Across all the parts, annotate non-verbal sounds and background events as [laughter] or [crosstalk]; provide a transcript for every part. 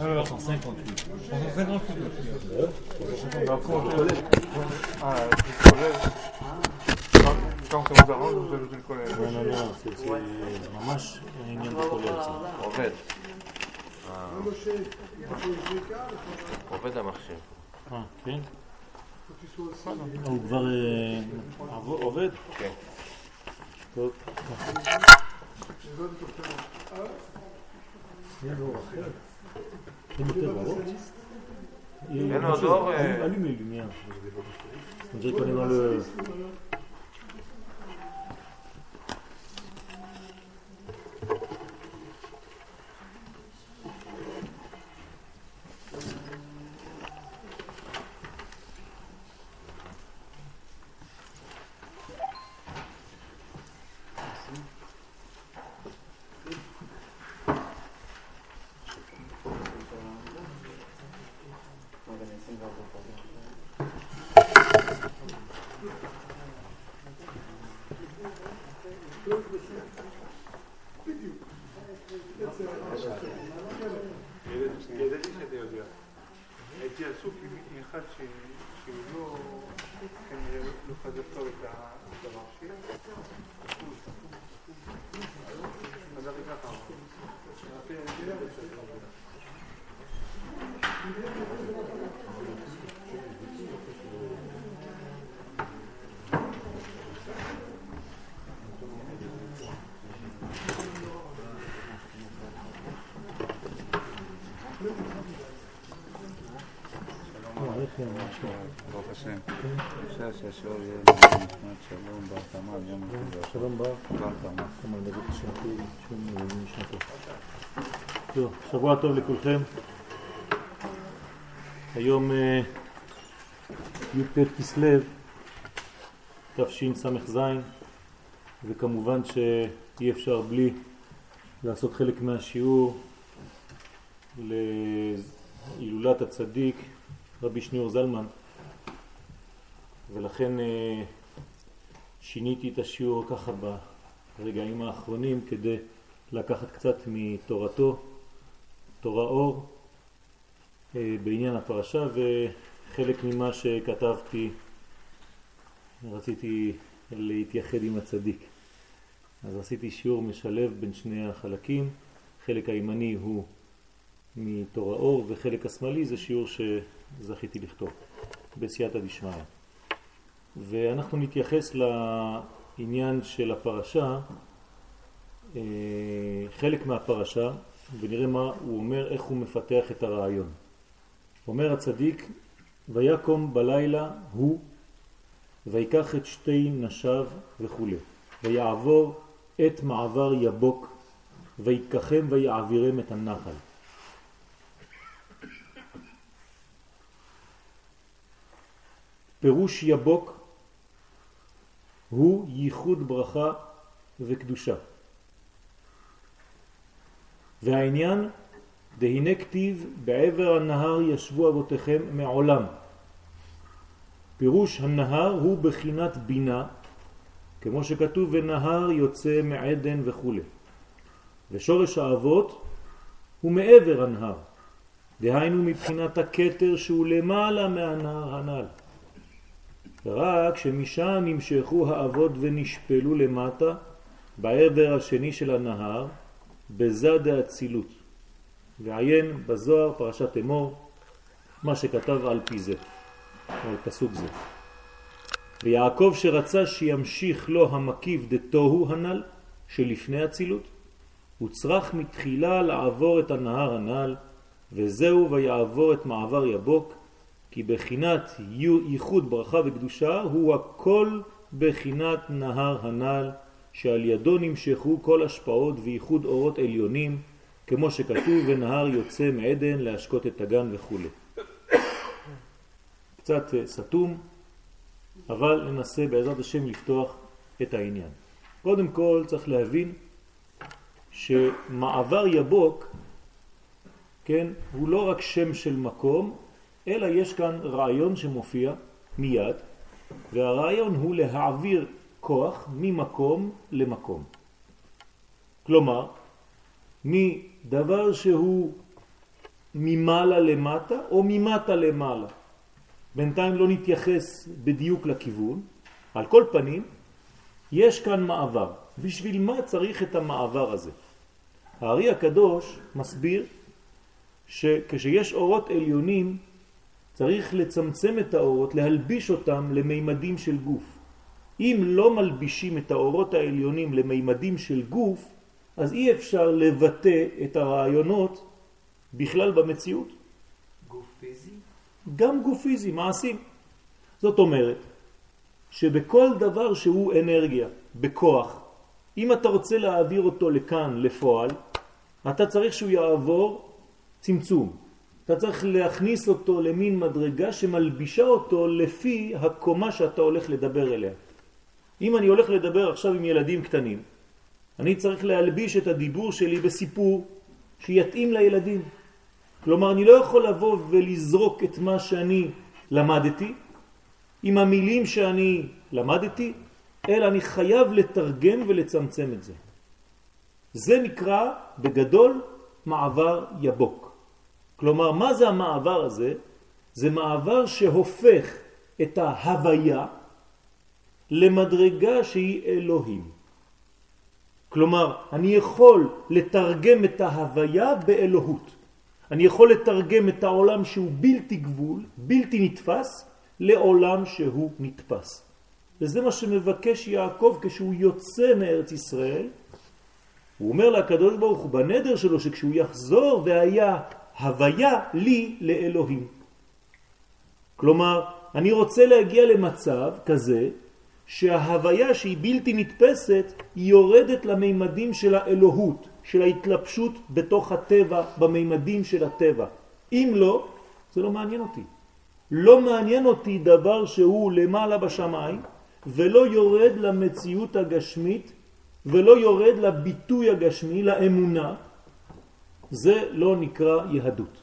Alors, 158. 158. Ah, quand ça vous arrange, vous ajoutez le collège. לא, לא, לא, זה זה ממש עניין בכולל. זה. עובד. עובד המכשיר. אה, כן? הוא כבר אה, עבו- עובד? כן. טוב. יהיה לו אור אחר. אין יותר אורות? אין עוד אור, אה. allume les lumières. On dirait qu'on est dans le... ידעתי שאתה יודע. הייתי עסוק עם אחד ש- שהוא לא, כנראה לא חזק טוב את ה- את המכשיר. אז אני ככה אמרתי. אמרתי, אני יודע שאתה לא יודע. אה, איך היא אמרה שלו? ברוך השם. אפשר שהשיעור יהיה נשמת שלום בר תמר, יום אחד שלום בר. בר תמר. כמה דוד השם שום יום משנתו. טוב, שבוע טוב לכולכם. היום אה, י"ט כסלו, תשס"ז, וכמובן שאי אפשר בלי לעשות חלק מהשיעור להילולת הצדיק רבי שניאור זלמן, ולכן אה, שיניתי את השיעור ככה ברגעים האחרונים כדי לקחת קצת מתורתו, תורה אור, אה, בעניין הפרשה וחלק ממה שכתבתי רציתי להתייחד עם הצדיק. אז עשיתי שיעור משלב בין שני החלקים, חלק הימני הוא מתורה אור וחלק השמאלי זה שיעור שזכיתי לכתוב בסייעתא דשמיא. ואנחנו נתייחס לעניין של הפרשה, אה, חלק מהפרשה, ונראה מה הוא אומר, איך הוא מפתח את הרעיון. אומר הצדיק, ויקום בלילה הוא, ויקח את שתי נשיו וכו', ויעבור את מעבר יבוק, ויקחם ויעבירם את הנחל. פירוש יבוק הוא ייחוד ברכה וקדושה. והעניין, דהנה כתיב בעבר הנהר ישבו אבותיכם מעולם. פירוש הנהר הוא בחינת בינה, כמו שכתוב ונהר יוצא מעדן וכו'. ושורש האבות הוא מעבר הנהר, דהיינו מבחינת הקטר שהוא למעלה מהנהר הנ"ל. רק שמשם נמשכו האבות ונשפלו למטה בעבר השני של הנהר בזה דאצילות. ועיין בזוהר פרשת אמור מה שכתב על פי זה, על פסוק זה. ויעקב שרצה שימשיך לו המקיף דתוהו הנ"ל שלפני אצילות, הוא צריך מתחילה לעבור את הנהר הנ"ל, וזהו ויעבור את מעבר יבוק, כי בחינת ייחוד ברכה וקדושה הוא הכל בחינת נהר הנ"ל, שעל ידו נמשכו כל השפעות וייחוד אורות עליונים, כמו שכתוב ונהר יוצא מעדן להשקות את הגן וכו'. קצת אה, סתום, אבל ננסה בעזרת השם לפתוח את העניין. קודם כל צריך להבין שמעבר יבוק, כן, הוא לא רק שם של מקום, אלא יש כאן רעיון שמופיע מיד, והרעיון הוא להעביר כוח ממקום למקום. כלומר, מדבר שהוא ממעלה למטה או ממטה למעלה. בינתיים לא נתייחס בדיוק לכיוון. על כל פנים, יש כאן מעבר. בשביל מה צריך את המעבר הזה? הארי הקדוש מסביר שכשיש אורות עליונים צריך לצמצם את האורות, להלביש אותם למימדים של גוף. אם לא מלבישים את האורות העליונים למימדים של גוף, אז אי אפשר לבטא את הרעיונות בכלל במציאות. גוף פיזי? גם גוף פיזי, מעשים. זאת אומרת שבכל דבר שהוא אנרגיה, בכוח, אם אתה רוצה להעביר אותו לכאן, לפועל, אתה צריך שהוא יעבור צמצום. אתה צריך להכניס אותו למין מדרגה שמלבישה אותו לפי הקומה שאתה הולך לדבר אליה. אם אני הולך לדבר עכשיו עם ילדים קטנים, אני צריך להלביש את הדיבור שלי בסיפור שיתאים לילדים. כלומר, אני לא יכול לבוא ולזרוק את מה שאני למדתי עם המילים שאני למדתי, אלא אני חייב לתרגם ולצמצם את זה. זה נקרא בגדול מעבר יבוק. כלומר, מה זה המעבר הזה? זה מעבר שהופך את ההוויה למדרגה שהיא אלוהים. כלומר, אני יכול לתרגם את ההוויה באלוהות. אני יכול לתרגם את העולם שהוא בלתי גבול, בלתי נתפס, לעולם שהוא נתפס. וזה מה שמבקש יעקב כשהוא יוצא מארץ ישראל. הוא אומר לקדוש ברוך הוא בנדר שלו שכשהוא יחזור והיה הוויה לי לאלוהים. כלומר, אני רוצה להגיע למצב כזה שההוויה שהיא בלתי נתפסת היא יורדת למימדים של האלוהות, של ההתלבשות בתוך הטבע, במימדים של הטבע. אם לא, זה לא מעניין אותי. לא מעניין אותי דבר שהוא למעלה בשמיים ולא יורד למציאות הגשמית ולא יורד לביטוי הגשמי, לאמונה, זה לא נקרא יהדות.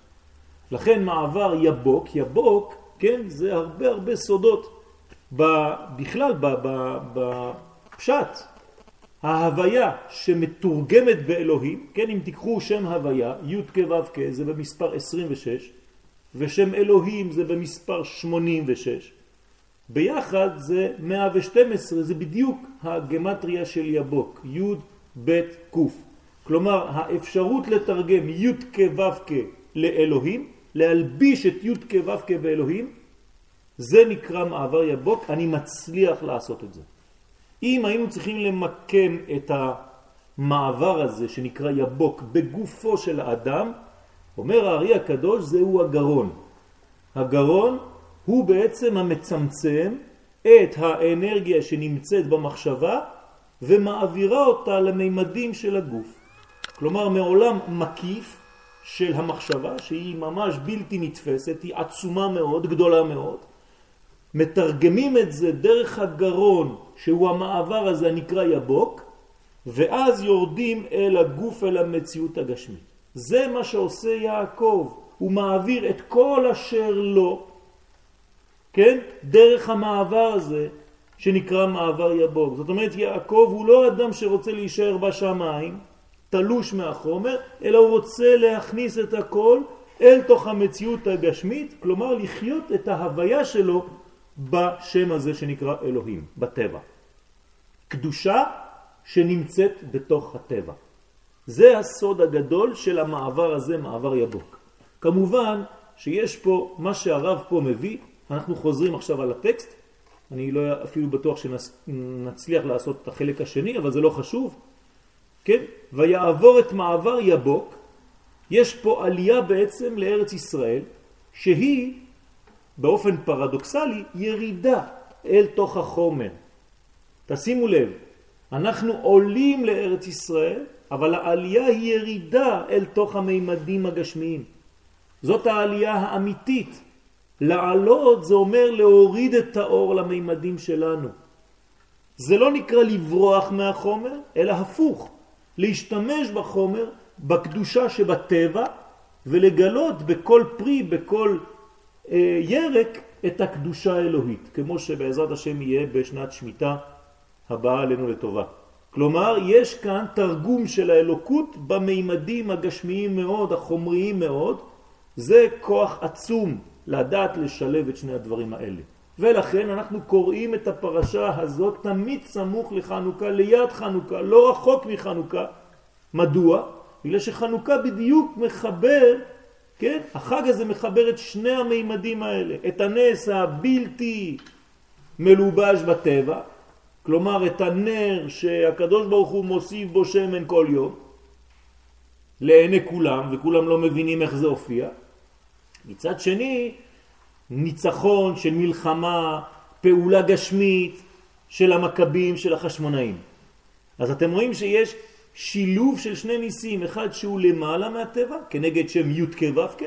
לכן מעבר יבוק, יבוק, כן, זה הרבה הרבה סודות בכלל, בפשט, ההוויה שמתורגמת באלוהים, כן, אם תיקחו שם הוויה, י' כ' ו' כ', זה במספר 26, ושם אלוהים זה במספר 86, ביחד זה 112, זה בדיוק הגמטריה של יבוק, י' ב' ק'. כלומר, האפשרות לתרגם י' כ' ו' כ' לאלוהים, להלביש את י' כ' ו' כ' באלוהים, זה נקרא מעבר יבוק, אני מצליח לעשות את זה. אם היינו צריכים למקם את המעבר הזה שנקרא יבוק בגופו של האדם, אומר הארי הקדוש זהו הגרון. הגרון הוא בעצם המצמצם את האנרגיה שנמצאת במחשבה ומעבירה אותה למימדים של הגוף. כלומר מעולם מקיף של המחשבה שהיא ממש בלתי נתפסת, היא עצומה מאוד, גדולה מאוד, מתרגמים את זה דרך הגרון שהוא המעבר הזה הנקרא יבוק ואז יורדים אל הגוף, אל המציאות הגשמית. זה מה שעושה יעקב, הוא מעביר את כל אשר לו, כן, דרך המעבר הזה שנקרא מעבר יבוק. זאת אומרת יעקב הוא לא אדם שרוצה להישאר בשמיים, תלוש מהחומר, אלא הוא רוצה להכניס את הכל אל תוך המציאות הגשמית, כלומר לחיות את ההוויה שלו בשם הזה שנקרא אלוהים, בטבע. קדושה שנמצאת בתוך הטבע. זה הסוד הגדול של המעבר הזה, מעבר יבוק. כמובן שיש פה, מה שהרב פה מביא, אנחנו חוזרים עכשיו על הטקסט, אני לא אפילו בטוח שנצליח לעשות את החלק השני, אבל זה לא חשוב, כן? ויעבור את מעבר יבוק, יש פה עלייה בעצם לארץ ישראל, שהיא באופן פרדוקסלי ירידה אל תוך החומר. תשימו לב, אנחנו עולים לארץ ישראל, אבל העלייה היא ירידה אל תוך המימדים הגשמיים. זאת העלייה האמיתית. לעלות זה אומר להוריד את האור למימדים שלנו. זה לא נקרא לברוח מהחומר, אלא הפוך, להשתמש בחומר, בקדושה שבטבע, ולגלות בכל פרי, בכל אה, ירק את הקדושה האלוהית, כמו שבעזרת השם יהיה בשנת שמיטה הבאה עלינו לטובה. כלומר, יש כאן תרגום של האלוקות במימדים הגשמיים מאוד, החומריים מאוד. זה כוח עצום לדעת לשלב את שני הדברים האלה. ולכן אנחנו קוראים את הפרשה הזאת תמיד סמוך לחנוכה, ליד חנוכה, לא רחוק מחנוכה. מדוע? בגלל שחנוכה בדיוק מחבר, כן? החג הזה מחבר את שני המימדים האלה, את הנס הבלתי מלובש בטבע, כלומר את הנר שהקדוש ברוך הוא מוסיף בו שמן כל יום, לעיני כולם, וכולם לא מבינים איך זה הופיע. מצד שני, ניצחון של מלחמה, פעולה גשמית של המכבים, של החשמונאים. אז אתם רואים שיש שילוב של שני ניסים, אחד שהוא למעלה מהטבע, כנגד שם י' כו'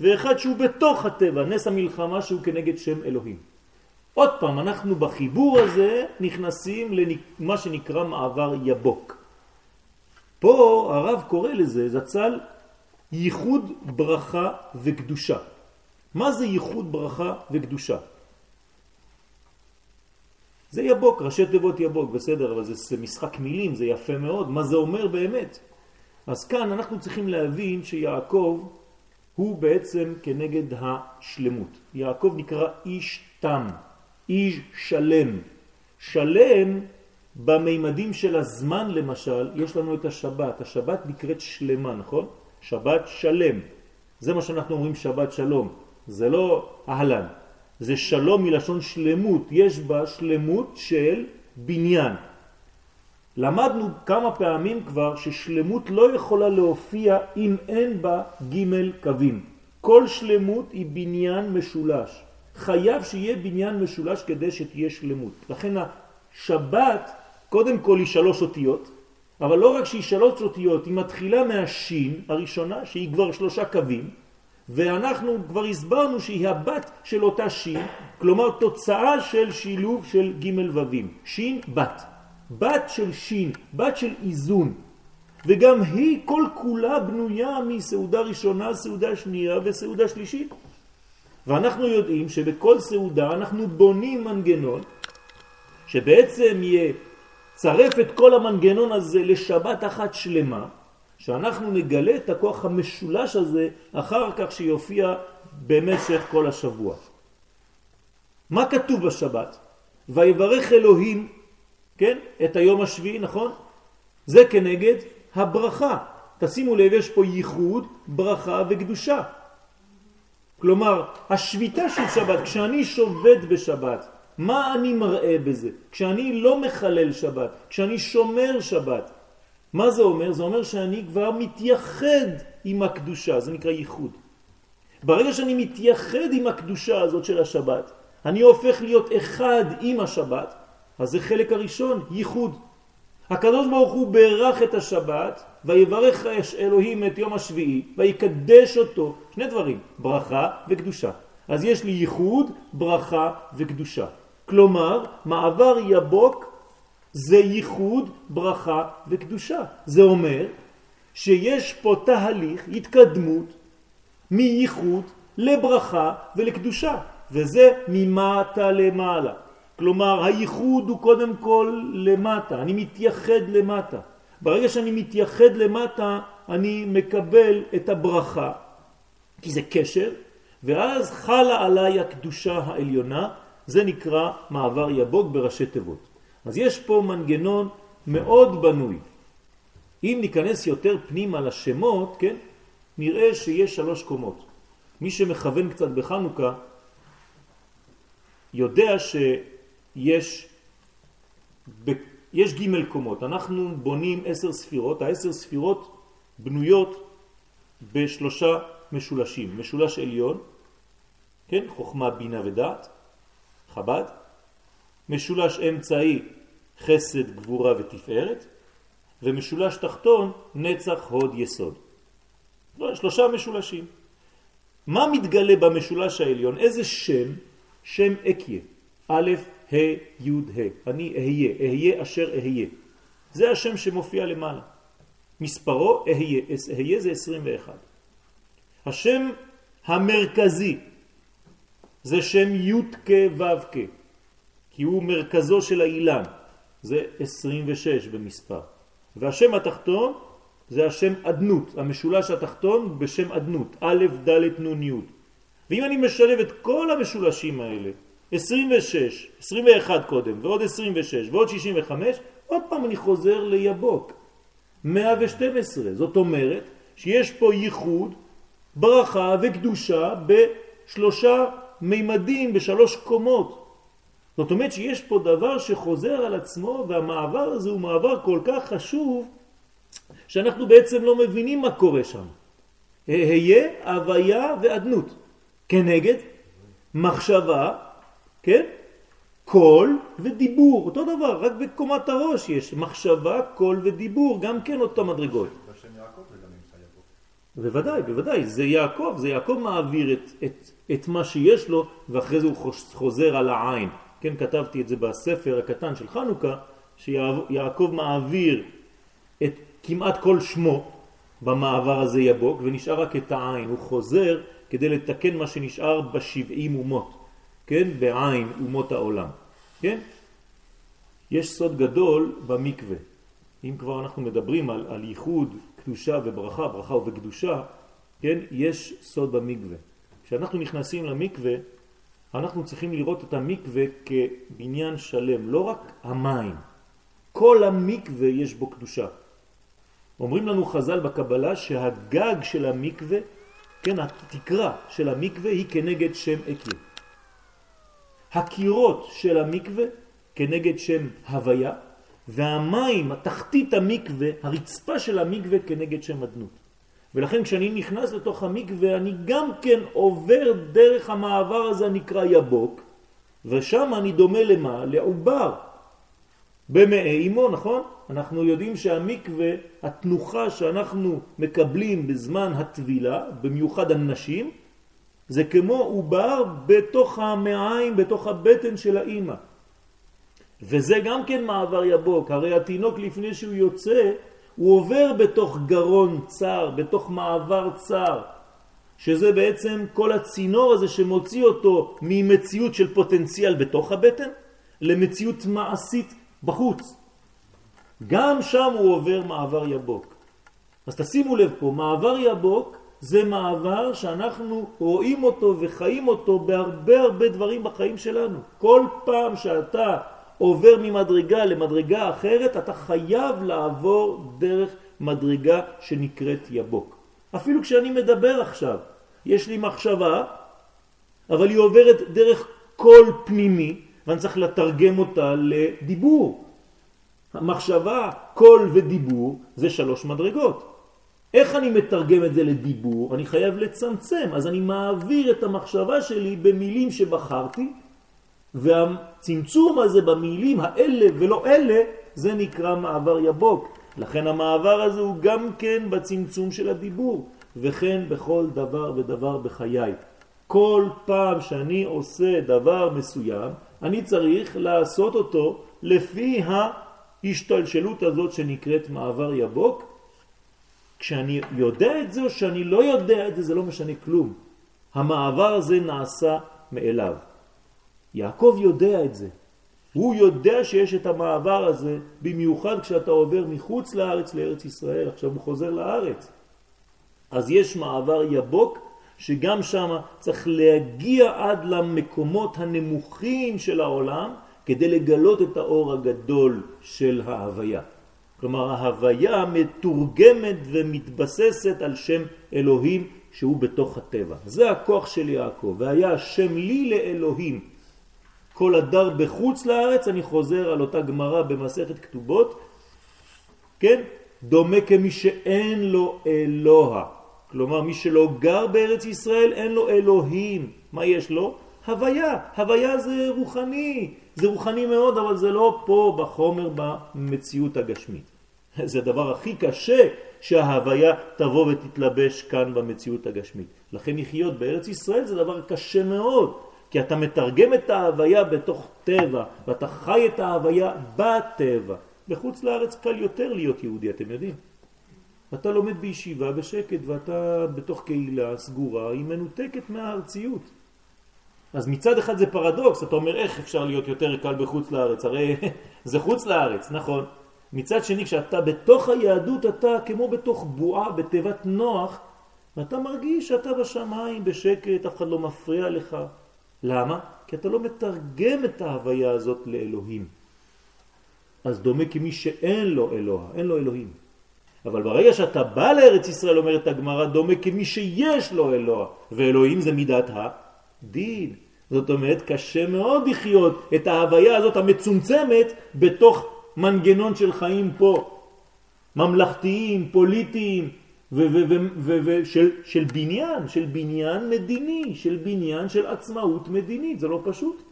ואחד שהוא בתוך הטבע, נס המלחמה שהוא כנגד שם אלוהים. עוד פעם, אנחנו בחיבור הזה נכנסים למה שנקרא מעבר יבוק. פה הרב קורא לזה, זצ"ל, ייחוד ברכה וקדושה. מה זה ייחוד ברכה וקדושה? זה יבוק, ראשי תיבות יבוק, בסדר, אבל זה משחק מילים, זה יפה מאוד, מה זה אומר באמת? אז כאן אנחנו צריכים להבין שיעקב הוא בעצם כנגד השלמות. יעקב נקרא איש תם, איש שלם. שלם במימדים של הזמן למשל, יש לנו את השבת. השבת נקראת שלמה, נכון? שבת שלם. זה מה שאנחנו אומרים שבת שלום. זה לא אהלן. זה שלום מלשון שלמות. יש בה שלמות של בניין. למדנו כמה פעמים כבר ששלמות לא יכולה להופיע אם אין בה ג' קווים. כל שלמות היא בניין משולש. חייב שיהיה בניין משולש כדי שתהיה שלמות. לכן השבת קודם כל היא שלוש אותיות, אבל לא רק שהיא שלוש אותיות, היא מתחילה מהשין הראשונה שהיא כבר שלושה קווים, ואנחנו כבר הסברנו שהיא הבת של אותה שין, כלומר תוצאה של שילוב של ג' ווים. שין בת. בת של שין, בת של איזון. וגם היא כל כולה בנויה מסעודה ראשונה, סעודה שנייה וסעודה שלישית. ואנחנו יודעים שבכל סעודה אנחנו בונים מנגנון שבעצם יצרף את כל המנגנון הזה לשבת אחת שלמה, שאנחנו נגלה את הכוח המשולש הזה אחר כך שיופיע במשך כל השבוע. מה כתוב בשבת? ויברך אלוהים, כן, את היום השביעי, נכון? זה כנגד הברכה. תשימו לב, יש פה ייחוד, ברכה וקדושה. כלומר, השביתה של שבת, כשאני שובת בשבת, מה אני מראה בזה? כשאני לא מחלל שבת, כשאני שומר שבת, מה זה אומר? זה אומר שאני כבר מתייחד עם הקדושה, זה נקרא ייחוד. ברגע שאני מתייחד עם הקדושה הזאת של השבת, אני הופך להיות אחד עם השבת, אז זה חלק הראשון, ייחוד. הקדוש ברוך הוא ברך את השבת, ויברך אלוהים את יום השביעי, ויקדש אותו, שני דברים, ברכה וקדושה. אז יש לי ייחוד, ברכה וקדושה. כלומר, מעבר יבוק זה ייחוד, ברכה וקדושה. זה אומר שיש פה תהליך, התקדמות, מייחוד לברכה ולקדושה, וזה ממטה למעלה. כלומר, הייחוד הוא קודם כל למטה, אני מתייחד למטה. ברגע שאני מתייחד למטה, אני מקבל את הברכה, כי זה קשר, ואז חלה עליי הקדושה העליונה, זה נקרא מעבר יבוג בראשי תיבות. אז יש פה מנגנון מאוד בנוי. אם ניכנס יותר פנימה לשמות, כן, נראה שיש שלוש קומות. מי שמכוון קצת בחנוכה יודע שיש יש ג' קומות. אנחנו בונים עשר ספירות, העשר ספירות בנויות בשלושה משולשים. משולש עליון, כן, חוכמה, בינה ודעת, חב"ד. משולש אמצעי, חסד, גבורה ותפארת. ומשולש תחתון, נצח, הוד, יסוד. לא, שלושה משולשים. מה מתגלה במשולש העליון? איזה שם? שם אקיה. א', ה', י', ה'. אני אהיה, אהיה אשר אהיה. זה השם שמופיע למעלה. מספרו אהיה, אהיה זה 21. השם המרכזי זה שם י' כ' ו' כ', כי הוא מרכזו של האילן. זה 26 במספר. והשם התחתון זה השם אדנות, המשולש התחתון בשם אדנות, א', ד', נ', י'. ואם אני משלב את כל המשולשים האלה, 26, 21 קודם, ועוד 26, ועוד 65, עוד פעם אני חוזר ליבוק, 112. זאת אומרת שיש פה ייחוד, ברכה וקדושה בשלושה מימדים, בשלוש קומות. זאת אומרת שיש פה דבר שחוזר על עצמו והמעבר הזה הוא מעבר כל כך חשוב שאנחנו בעצם לא מבינים מה קורה שם. היה, הוויה ואדנות. כנגד מחשבה, כן? קול ודיבור, אותו דבר, רק בקומת הראש יש מחשבה, קול ודיבור, גם כן אותו מדרגות. בוודאי, בוודאי, זה יעקב, זה יעקב מעביר את, את, את מה שיש לו ואחרי זה הוא חוזר על העין. כן, כתבתי את זה בספר הקטן של חנוכה, שיעקב מעביר את כמעט כל שמו במעבר הזה יבוק ונשאר רק את העין, הוא חוזר כדי לתקן מה שנשאר בשבעים אומות, כן, בעין אומות העולם, כן? יש סוד גדול במקווה. אם כבר אנחנו מדברים על, על ייחוד, קדושה וברכה, ברכה ובקדושה, כן, יש סוד במקווה. כשאנחנו נכנסים למקווה, אנחנו צריכים לראות את המקווה כבניין שלם, לא רק המים. כל המקווה יש בו קדושה. אומרים לנו חז"ל בקבלה שהגג של המקווה, כן, התקרה של המקווה היא כנגד שם אקיה. הקירות של המקווה כנגד שם הוויה, והמים, התחתית המקווה, הרצפה של המקווה כנגד שם אדנות. ולכן כשאני נכנס לתוך המקווה אני גם כן עובר דרך המעבר הזה הנקרא יבוק, ושם אני דומה למה? לעובר. במעי אמו, נכון? אנחנו יודעים שהמקווה, התנוחה שאנחנו מקבלים בזמן הטבילה, במיוחד הנשים, זה כמו עובר בתוך המעיים, בתוך הבטן של האימא. וזה גם כן מעבר יבוק, הרי התינוק לפני שהוא יוצא, הוא עובר בתוך גרון צר, בתוך מעבר צר, שזה בעצם כל הצינור הזה שמוציא אותו ממציאות של פוטנציאל בתוך הבטן למציאות מעשית בחוץ. גם שם הוא עובר מעבר יבוק. אז תשימו לב פה, מעבר יבוק זה מעבר שאנחנו רואים אותו וחיים אותו בהרבה הרבה דברים בחיים שלנו. כל פעם שאתה עובר ממדרגה למדרגה אחרת, אתה חייב לעבור דרך מדרגה שנקראת יבוק. אפילו כשאני מדבר עכשיו, יש לי מחשבה, אבל היא עוברת דרך קול פנימי, ואני צריך לתרגם אותה לדיבור. המחשבה, קול ודיבור זה שלוש מדרגות. איך אני מתרגם את זה לדיבור? אני חייב לצמצם, אז אני מעביר את המחשבה שלי במילים שבחרתי, והצמצום הזה במילים האלה ולא אלה, זה נקרא מעבר יבוק. לכן המעבר הזה הוא גם כן בצמצום של הדיבור, וכן בכל דבר ודבר בחיי. כל פעם שאני עושה דבר מסוים, אני צריך לעשות אותו לפי ההשתלשלות הזאת שנקראת מעבר יבוק. כשאני יודע את זה או שאני לא יודע את זה, זה לא משנה כלום. המעבר הזה נעשה מאליו. יעקב יודע את זה. הוא יודע שיש את המעבר הזה, במיוחד כשאתה עובר מחוץ לארץ לארץ ישראל, עכשיו הוא חוזר לארץ. אז יש מעבר יבוק, שגם שם צריך להגיע עד למקומות הנמוכים של העולם, כדי לגלות את האור הגדול של ההוויה. כלומר ההוויה מתורגמת ומתבססת על שם אלוהים שהוא בתוך הטבע. זה הכוח של יעקב, והיה שם לי לאלוהים. כל הדר בחוץ לארץ, אני חוזר על אותה גמרא במסכת כתובות, כן? דומה כמי שאין לו אלוה. כלומר, מי שלא גר בארץ ישראל, אין לו אלוהים. מה יש לו? הוויה. הוויה זה רוחני. זה רוחני מאוד, אבל זה לא פה בחומר, במציאות הגשמית. [laughs] זה הדבר הכי קשה שההוויה תבוא ותתלבש כאן במציאות הגשמית. לכן לחיות בארץ ישראל זה דבר קשה מאוד. כי אתה מתרגם את ההוויה בתוך טבע, ואתה חי את ההוויה בטבע. בחוץ לארץ קל יותר להיות יהודי, אתם יודעים. אתה לומד בישיבה בשקט ואתה בתוך קהילה סגורה, היא מנותקת מהארציות. אז מצד אחד זה פרדוקס, אתה אומר איך אפשר להיות יותר קל בחוץ לארץ, הרי [laughs] זה חוץ לארץ, נכון. מצד שני כשאתה בתוך היהדות אתה כמו בתוך בועה, בתיבת נוח, ואתה מרגיש שאתה בשמיים בשקט, אף אחד לא מפריע לך. למה? כי אתה לא מתרגם את ההוויה הזאת לאלוהים. אז דומה כמי שאין לו אלוה, אין לו אלוהים. אבל ברגע שאתה בא לארץ ישראל, אומרת הגמרא, דומה כמי שיש לו אלוה, ואלוהים זה מידת הדין. זאת אומרת, קשה מאוד לחיות את ההוויה הזאת המצומצמת בתוך מנגנון של חיים פה, ממלכתיים, פוליטיים, של, של בניין, של בניין מדיני, של בניין של עצמאות מדינית, זה לא פשוט.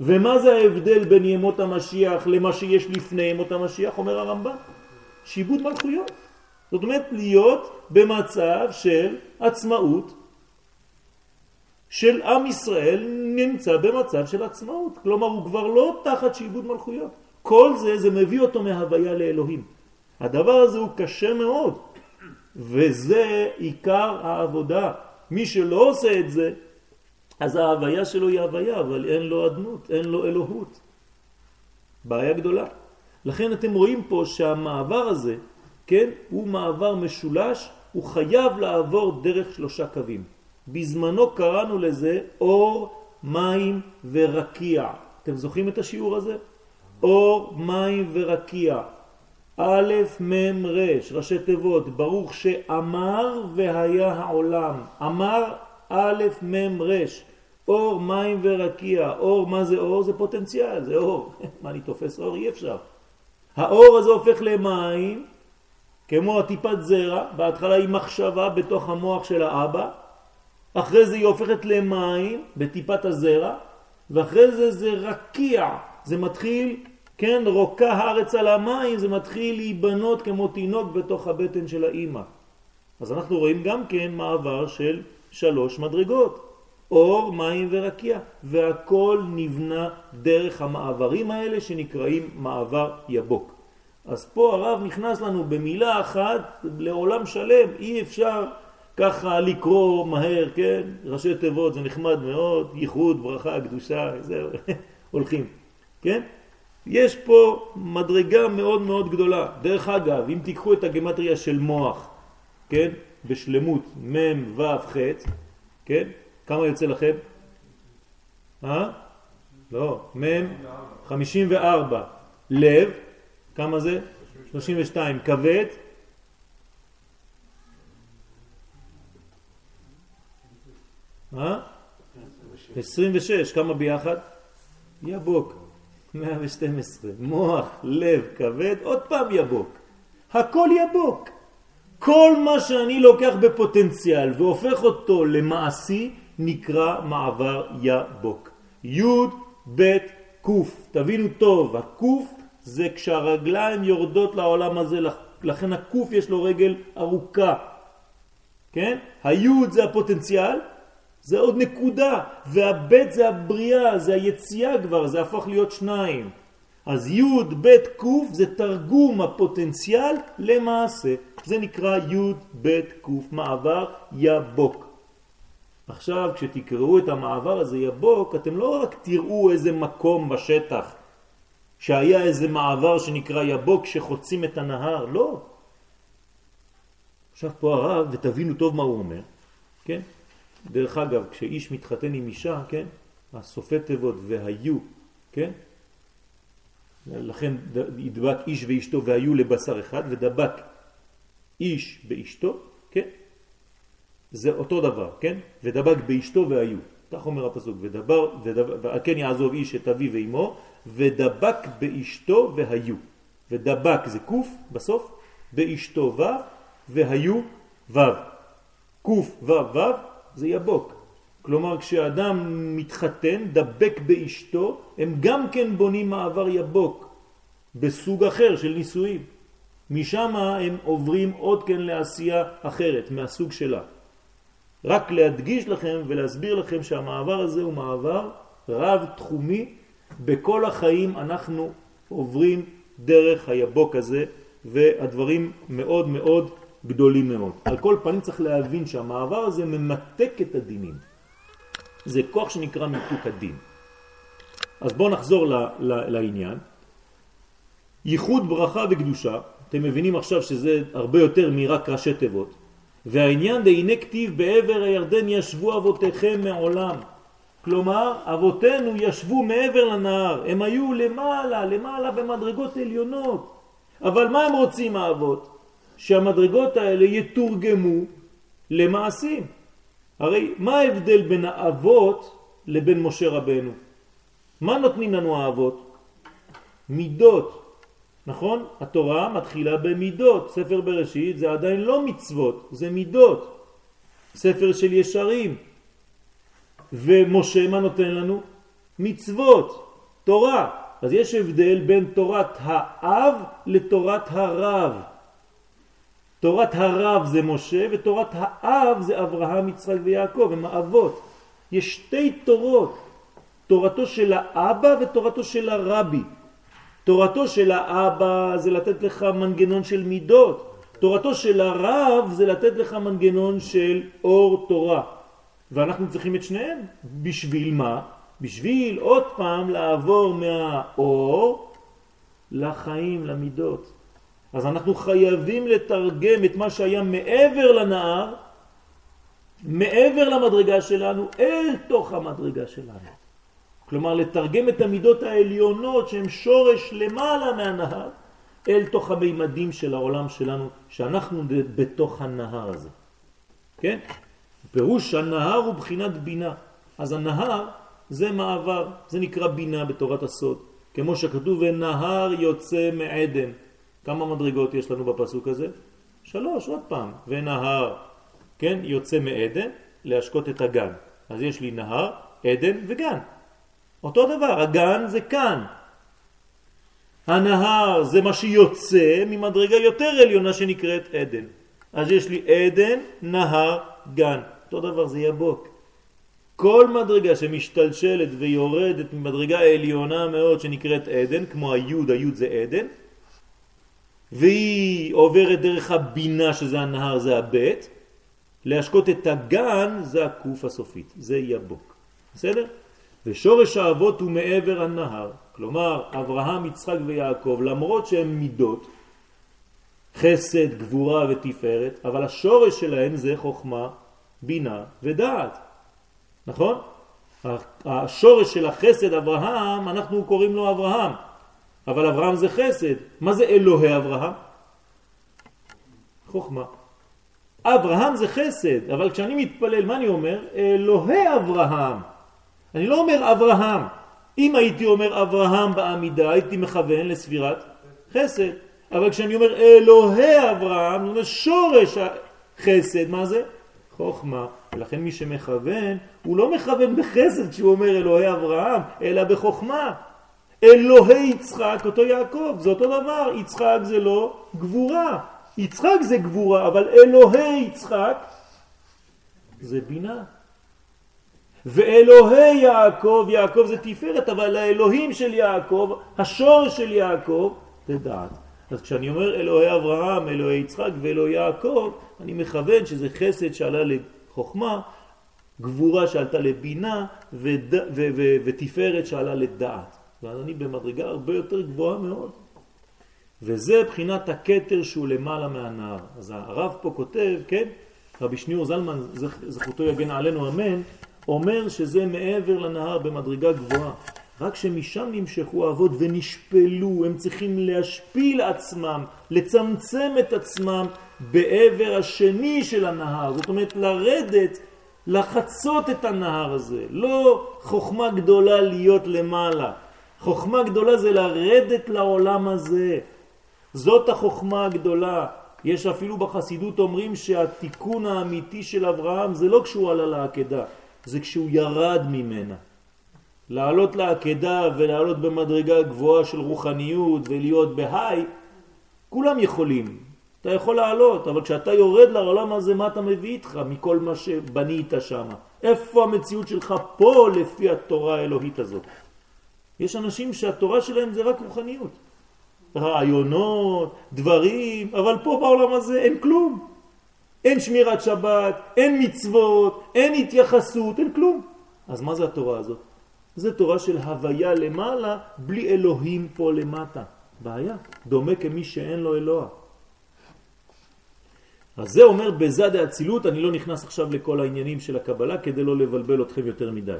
ומה זה ההבדל בין ימות המשיח למה שיש לפני ימות המשיח, אומר הרמב"ם? שיבוד מלכויות. זאת אומרת להיות במצב של עצמאות, של עם ישראל נמצא במצב של עצמאות. כלומר הוא כבר לא תחת שיבוד מלכויות. כל זה, זה מביא אותו מהוויה לאלוהים. הדבר הזה הוא קשה מאוד, וזה עיקר העבודה. מי שלא עושה את זה, אז ההוויה שלו היא הוויה, אבל אין לו אדנות, אין לו אלוהות. בעיה גדולה. לכן אתם רואים פה שהמעבר הזה, כן, הוא מעבר משולש, הוא חייב לעבור דרך שלושה קווים. בזמנו קראנו לזה אור, מים ורקיע. אתם זוכרים את השיעור הזה? אור, מים ורקיע. א', מ', ר', ראשי תיבות, ברוך שאמר והיה העולם. אמר א', מ', ר', אור, מים ורקיע. אור, מה זה אור? זה פוטנציאל, זה אור. [laughs] מה אני תופס אור? אי אפשר. האור הזה הופך למים, כמו הטיפת זרע, בהתחלה היא מחשבה בתוך המוח של האבא, אחרי זה היא הופכת למים בטיפת הזרע, ואחרי זה זה רקיע, זה מתחיל כן, רוקה הארץ על המים, זה מתחיל להיבנות כמו תינוק בתוך הבטן של האימא. אז אנחנו רואים גם כן מעבר של שלוש מדרגות, אור, מים ורקיע, והכל נבנה דרך המעברים האלה שנקראים מעבר יבוק. אז פה הרב נכנס לנו במילה אחת לעולם שלם, אי אפשר ככה לקרוא מהר, כן? ראשי תיבות זה נחמד מאוד, ייחוד, ברכה, קדושה, זהו, [laughs] הולכים, כן? יש פה מדרגה מאוד מאוד גדולה. דרך אגב, אם תיקחו את הגמטריה של מוח, כן, בשלמות מ' ו' ח', כן, כמה יוצא לכם? אה? לא, מ' 54. לב, כמה זה? 32. כבד? אה? 26. כמה ביחד? יבוק. 112, מוח, לב, כבד, עוד פעם יבוק. הכל יבוק. כל מה שאני לוקח בפוטנציאל והופך אותו למעשי נקרא מעבר יבוק. י' ב' ק', תבינו טוב, הק' זה כשהרגליים יורדות לעולם הזה, לכן הק' יש לו רגל ארוכה, כן? הי' זה הפוטנציאל, זה עוד נקודה, והבית זה הבריאה, זה היציאה כבר, זה הפך להיות שניים. אז י' ב' ק' זה תרגום הפוטנציאל למעשה, זה נקרא י' ב' ק', מעבר יבוק. עכשיו כשתקראו את המעבר הזה יבוק, אתם לא רק תראו איזה מקום בשטח, שהיה איזה מעבר שנקרא יבוק שחוצים את הנהר, לא. עכשיו פה הרב, ותבינו טוב מה הוא אומר, כן? דרך אגב, כשאיש מתחתן עם אישה, כן, הסופי תיבות והיו, כן, לכן ידבק איש ואשתו והיו לבשר אחד, ודבק איש באשתו, כן, זה אותו דבר, כן, ודבק באשתו והיו, כך אומר הפסוק, ודבר, ודבר, וכן יעזוב איש את אבי ואמו, ודבק באשתו והיו, ודבק זה קוף בסוף, באשתו ו' והיו ו', קוף ו' ו' זה יבוק. כלומר כשאדם מתחתן, דבק באשתו, הם גם כן בונים מעבר יבוק בסוג אחר של נישואים. משם הם עוברים עוד כן לעשייה אחרת, מהסוג שלה. רק להדגיש לכם ולהסביר לכם שהמעבר הזה הוא מעבר רב תחומי, בכל החיים אנחנו עוברים דרך היבוק הזה והדברים מאוד מאוד גדולים מאוד. על כל פנים צריך להבין שהמעבר הזה ממתק את הדינים. זה כוח שנקרא מיתוק הדין. אז בואו נחזור ל, ל, לעניין. ייחוד ברכה וקדושה, אתם מבינים עכשיו שזה הרבה יותר מרק ראשי תיבות. והעניין דהנה כתיב בעבר הירדן ישבו אבותיכם מעולם. כלומר, אבותינו ישבו מעבר לנהר, הם היו למעלה, למעלה במדרגות עליונות. אבל מה הם רוצים האבות? שהמדרגות האלה יתורגמו למעשים. הרי מה ההבדל בין האבות לבין משה רבנו? מה נותנים לנו האבות? מידות. נכון? התורה מתחילה במידות. ספר בראשית זה עדיין לא מצוות, זה מידות. ספר של ישרים. ומשה מה נותן לנו? מצוות, תורה. אז יש הבדל בין תורת האב לתורת הרב. תורת הרב זה משה ותורת האב זה אברהם, יצחק ויעקב, הם האבות. יש שתי תורות, תורתו של האבא ותורתו של הרבי. תורתו של האבא זה לתת לך מנגנון של מידות, תורתו של הרב זה לתת לך מנגנון של אור תורה. ואנחנו צריכים את שניהם. בשביל מה? בשביל עוד פעם לעבור מהאור לחיים, למידות. אז אנחנו חייבים לתרגם את מה שהיה מעבר לנהר, מעבר למדרגה שלנו, אל תוך המדרגה שלנו. כלומר, לתרגם את המידות העליונות שהן שורש למעלה מהנהר, אל תוך המימדים של העולם שלנו, שאנחנו בתוך הנהר הזה. כן? פירוש הנהר הוא בחינת בינה. אז הנהר זה מעבר, זה נקרא בינה בתורת הסוד. כמו שכתוב, ונהר יוצא מעדן. כמה מדרגות יש לנו בפסוק הזה? שלוש, עוד פעם. ונהר, כן, יוצא מעדן להשקות את הגן. אז יש לי נהר, עדן וגן. אותו דבר, הגן זה כאן. הנהר זה מה שיוצא ממדרגה יותר עליונה שנקראת עדן. אז יש לי עדן, נהר, גן. אותו דבר זה יבוק. כל מדרגה שמשתלשלת ויורדת ממדרגה עליונה מאוד שנקראת עדן, כמו היוד, היוד זה עדן, והיא עוברת דרך הבינה שזה הנהר, זה הבית, להשקות את הגן זה הקוף הסופית, זה יבוק. בסדר? ושורש האבות הוא מעבר הנהר, כלומר אברהם, יצחק ויעקב, למרות שהם מידות, חסד, גבורה ותפארת, אבל השורש שלהם זה חוכמה, בינה ודעת. נכון? השורש של החסד אברהם, אנחנו קוראים לו אברהם, אבל אברהם זה חסד. מה זה אלוהי אברהם? חוכמה. אברהם זה חסד, אבל כשאני מתפלל, מה אני אומר? אלוהי אברהם. אני לא אומר אברהם. אם הייתי אומר אברהם בעמידה, הייתי מכוון לספירת חסד. אבל כשאני אומר אלוהי אברהם, אומרת שורש החסד, מה זה? חוכמה. ולכן מי שמכוון, הוא לא מכוון בחסד כשהוא אומר אלוהי אברהם, אלא בחוכמה. אלוהי יצחק, אותו יעקב, זה אותו דבר, יצחק זה לא גבורה. יצחק זה גבורה, אבל אלוהי יצחק זה בינה. ואלוהי יעקב, יעקב זה תפארת, אבל האלוהים של יעקב, השור של יעקב, זה דעת. אז כשאני אומר אלוהי אברהם, אלוהי יצחק ואלוהי יעקב, אני מכוון שזה חסד שעלה לחוכמה, גבורה שעלתה לבינה. ותפארת שעלה לדעת. ואז אני במדרגה הרבה יותר גבוהה מאוד. וזה בחינת הקטר שהוא למעלה מהנהר. אז הרב פה כותב, כן, רבי שניאור זלמן, זכותו יגן עלינו אמן, אומר שזה מעבר לנהר במדרגה גבוהה. רק שמשם נמשכו האבות ונשפלו, הם צריכים להשפיל עצמם, לצמצם את עצמם בעבר השני של הנהר. זאת אומרת, לרדת, לחצות את הנהר הזה. לא חוכמה גדולה להיות למעלה. חוכמה גדולה זה לרדת לעולם הזה. זאת החוכמה הגדולה. יש אפילו בחסידות אומרים שהתיקון האמיתי של אברהם זה לא כשהוא עלה לעקדה, זה כשהוא ירד ממנה. לעלות לעקדה ולעלות במדרגה גבוהה של רוחניות ולהיות בהיי, כולם יכולים. אתה יכול לעלות, אבל כשאתה יורד לעולם הזה, מה אתה מביא איתך מכל מה שבנית שם? איפה המציאות שלך פה לפי התורה האלוהית הזאת? יש אנשים שהתורה שלהם זה רק רוחניות. רעיונות, דברים, אבל פה בעולם הזה אין כלום. אין שמירת שבת, אין מצוות, אין התייחסות, אין כלום. אז מה זה התורה הזאת? זה תורה של הוויה למעלה, בלי אלוהים פה למטה. בעיה, דומה כמי שאין לו אלוה. אז זה אומר בזד האצילות, אני לא נכנס עכשיו לכל העניינים של הקבלה כדי לא לבלבל אתכם יותר מדי.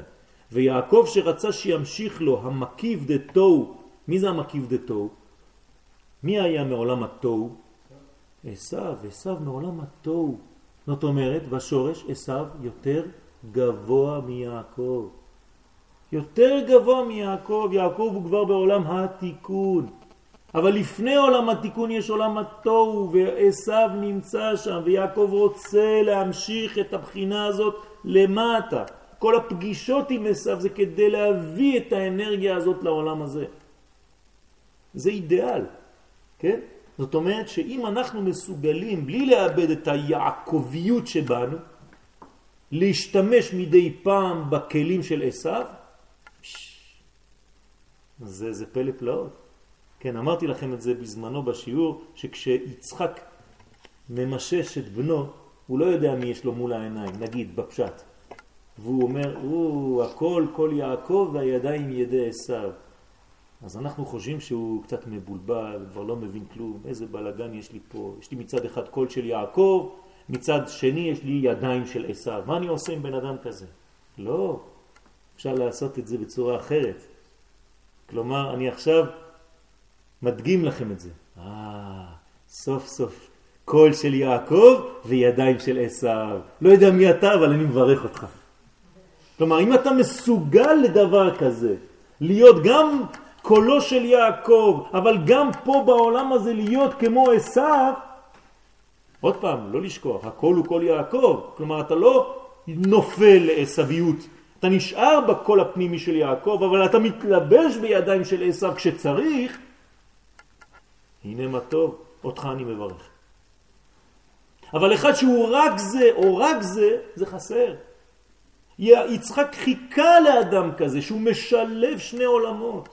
ויעקב שרצה שימשיך לו המקיף דתו, מי זה המקיף דתו? מי היה מעולם התו? עשיו, עשיו מעולם התו. זאת אומרת, בשורש עשיו יותר גבוה מיעקב. יותר גבוה מיעקב, יעקב הוא כבר בעולם התיקון. אבל לפני עולם התיקון יש עולם התוהו ועשיו נמצא שם ויעקב רוצה להמשיך את הבחינה הזאת למטה. כל הפגישות עם עשיו זה כדי להביא את האנרגיה הזאת לעולם הזה. זה אידיאל, כן? זאת אומרת שאם אנחנו מסוגלים, בלי לאבד את היעקוביות שבנו, להשתמש מדי פעם בכלים של עשיו, זה, זה פלא פלאות. כן, אמרתי לכם את זה בזמנו בשיעור, שכשיצחק ממשש את בנו, הוא לא יודע מי יש לו מול העיניים, נגיד, בפשט. והוא אומר, הוא, הכל, כל יעקב והידיים ידי עשיו. אז אנחנו חושבים שהוא קצת מבולבל, כבר לא מבין כלום, איזה בלגן יש לי פה. יש לי מצד אחד קול של יעקב, מצד שני יש לי ידיים של עשיו. מה אני עושה עם בן אדם כזה? לא, אפשר לעשות את זה בצורה אחרת. כלומר, אני עכשיו מדגים לכם את זה. אה, סוף סוף קול של יעקב וידיים של עשיו. לא יודע מי אתה, אבל אני מברך אותך. כלומר, אם אתה מסוגל לדבר כזה, להיות גם קולו של יעקב, אבל גם פה בעולם הזה להיות כמו עשיו, עוד פעם, לא לשכוח, הקול הוא קול יעקב, כלומר אתה לא נופל לעשוויות, אתה נשאר בקול הפנימי של יעקב, אבל אתה מתלבש בידיים של עשיו כשצריך, הנה מה טוב, אותך אני מברך. אבל אחד שהוא רק זה או רק זה, זה חסר. יצחק חיכה לאדם כזה שהוא משלב שני עולמות.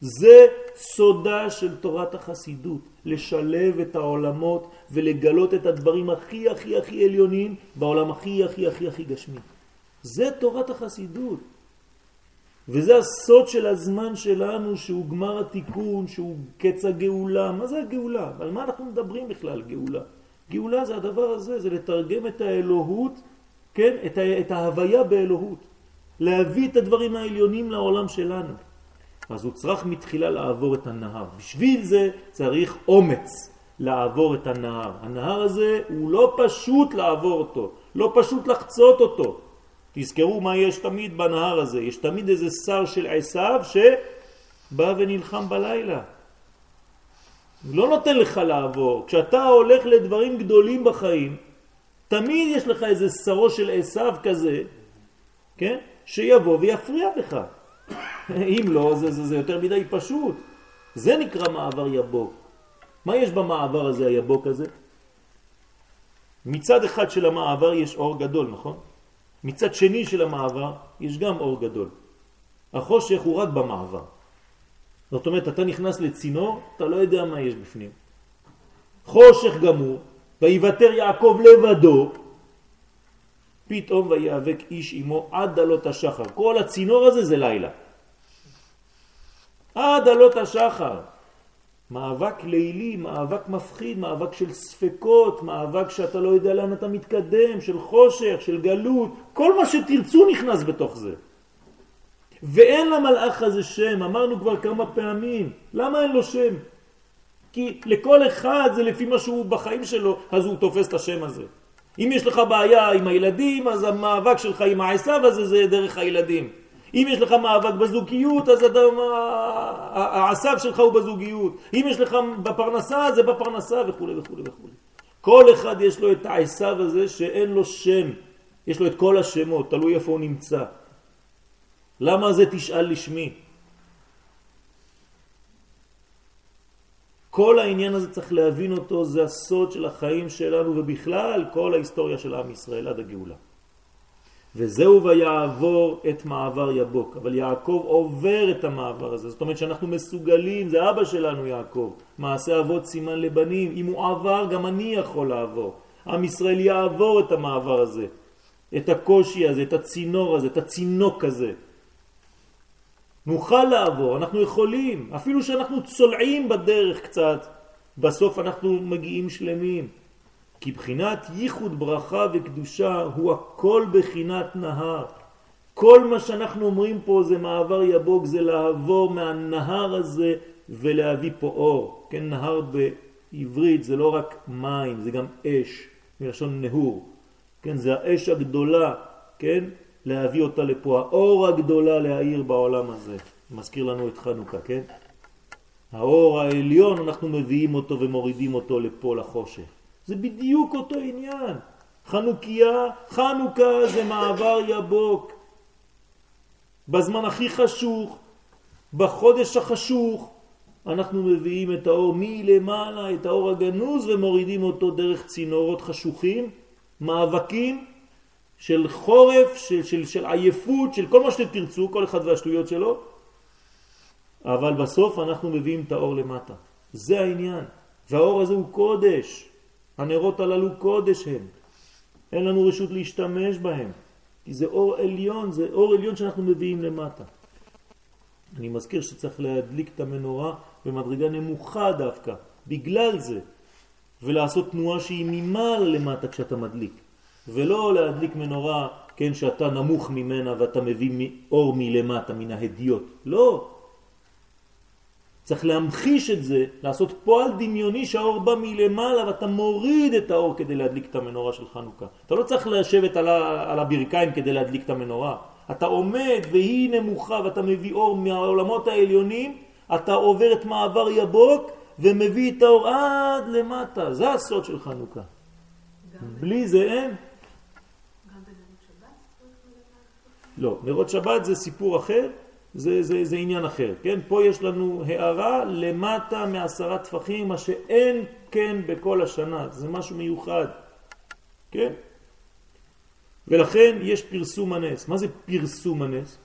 זה סודה של תורת החסידות, לשלב את העולמות ולגלות את הדברים הכי הכי הכי עליונים בעולם הכי הכי הכי הכי גשמי. זה תורת החסידות. וזה הסוד של הזמן שלנו שהוא גמר התיקון, שהוא קץ הגאולה. מה זה הגאולה? על מה אנחנו מדברים בכלל גאולה? גאולה זה הדבר הזה, זה לתרגם את האלוהות, כן? את, את ההוויה באלוהות. להביא את הדברים העליונים לעולם שלנו. אז הוא צריך מתחילה לעבור את הנהר. בשביל זה צריך אומץ לעבור את הנהר. הנהר הזה הוא לא פשוט לעבור אותו, לא פשוט לחצות אותו. תזכרו מה יש תמיד בנהר הזה, יש תמיד איזה שר של עשיו שבא ונלחם בלילה. לא נותן לך לעבור. כשאתה הולך לדברים גדולים בחיים, תמיד יש לך איזה שרו של עשיו כזה, כן? שיבוא ויפריע לך. אם לא, זה, זה, זה יותר מדי פשוט. זה נקרא מעבר יבוק. מה יש במעבר הזה, היבוק הזה? מצד אחד של המעבר יש אור גדול, נכון? מצד שני של המעבר יש גם אור גדול. החושך הוא רק במעבר. זאת אומרת, אתה נכנס לצינור, אתה לא יודע מה יש בפנים. חושך גמור, ויוותר יעקב לבדו, פתאום ויאבק איש עמו עד עלות השחר. כל הצינור הזה זה לילה. עד עלות השחר. מאבק לילי, מאבק מפחיד, מאבק של ספקות, מאבק שאתה לא יודע לאן אתה מתקדם, של חושך, של גלות, כל מה שתרצו נכנס בתוך זה. ואין למלאך הזה שם, אמרנו כבר כמה פעמים, למה אין לו שם? כי לכל אחד זה לפי מה שהוא בחיים שלו, אז הוא תופס את השם הזה. אם יש לך בעיה עם הילדים, אז המאבק שלך עם העשב הזה זה דרך הילדים. אם יש לך מאבק בזוגיות, אז אתה, העשב שלך הוא בזוגיות. אם יש לך בפרנסה, זה בפרנסה וכו' וכו' וכו'. כל אחד יש לו את העשב הזה שאין לו שם. יש לו את כל השמות, תלוי איפה הוא נמצא. למה זה תשאל לשמי? כל העניין הזה צריך להבין אותו, זה הסוד של החיים שלנו ובכלל כל ההיסטוריה של עם ישראל עד הגאולה. וזהו ויעבור את מעבר יבוק. אבל יעקב עובר את המעבר הזה. זאת אומרת שאנחנו מסוגלים, זה אבא שלנו יעקב. מעשה אבות סימן לבנים. אם הוא עבר, גם אני יכול לעבור. עם ישראל יעבור את המעבר הזה. את הקושי הזה, את הצינור הזה, את הצינוק הזה. נוכל לעבור, אנחנו יכולים, אפילו שאנחנו צולעים בדרך קצת, בסוף אנחנו מגיעים שלמים. כי בחינת ייחוד ברכה וקדושה הוא הכל בחינת נהר. כל מה שאנחנו אומרים פה זה מעבר יבוג, זה לעבור מהנהר הזה ולהביא פה אור. כן, נהר בעברית זה לא רק מים, זה גם אש, מלשון נהור. כן, זה האש הגדולה, כן, להביא אותה לפה, האור הגדולה להאיר בעולם הזה. מזכיר לנו את חנוכה, כן? האור העליון, אנחנו מביאים אותו ומורידים אותו לפה לחושך. זה בדיוק אותו עניין. חנוכיה, חנוכה זה מעבר יבוק. בזמן הכי חשוך, בחודש החשוך, אנחנו מביאים את האור מלמעלה, את האור הגנוז, ומורידים אותו דרך צינורות חשוכים, מאבקים של חורף, של, של, של עייפות, של כל מה שתרצו, כל אחד והשטויות שלו, אבל בסוף אנחנו מביאים את האור למטה. זה העניין. והאור הזה הוא קודש. הנרות הללו קודש הם. אין לנו רשות להשתמש בהם. כי זה אור עליון, זה אור עליון שאנחנו מביאים למטה. אני מזכיר שצריך להדליק את המנורה במדרגה נמוכה דווקא, בגלל זה, ולעשות תנועה שהיא ממעל למטה כשאתה מדליק, ולא להדליק מנורה, כן, שאתה נמוך ממנה ואתה מביא אור מלמטה, מן ההדיות. לא, צריך להמחיש את זה, לעשות פועל דמיוני שהאור בא מלמעלה ואתה מוריד את האור כדי להדליק את המנורה של חנוכה. אתה לא צריך לשבת על, על הברכיים כדי להדליק את המנורה. אתה עומד והיא נמוכה ואתה מביא אור מהעולמות העליונים, אתה עובר את מעבר יבוק ומביא את האור עד למטה. זה הסוד של חנוכה. בלי זה אין. לא, נרות שבת זה סיפור אחר. זה, זה, זה עניין אחר, כן? פה יש לנו הערה למטה מעשרה טפחים, מה שאין כן בכל השנה, זה משהו מיוחד, כן? ולכן יש פרסום הנס. מה זה פרסום הנס?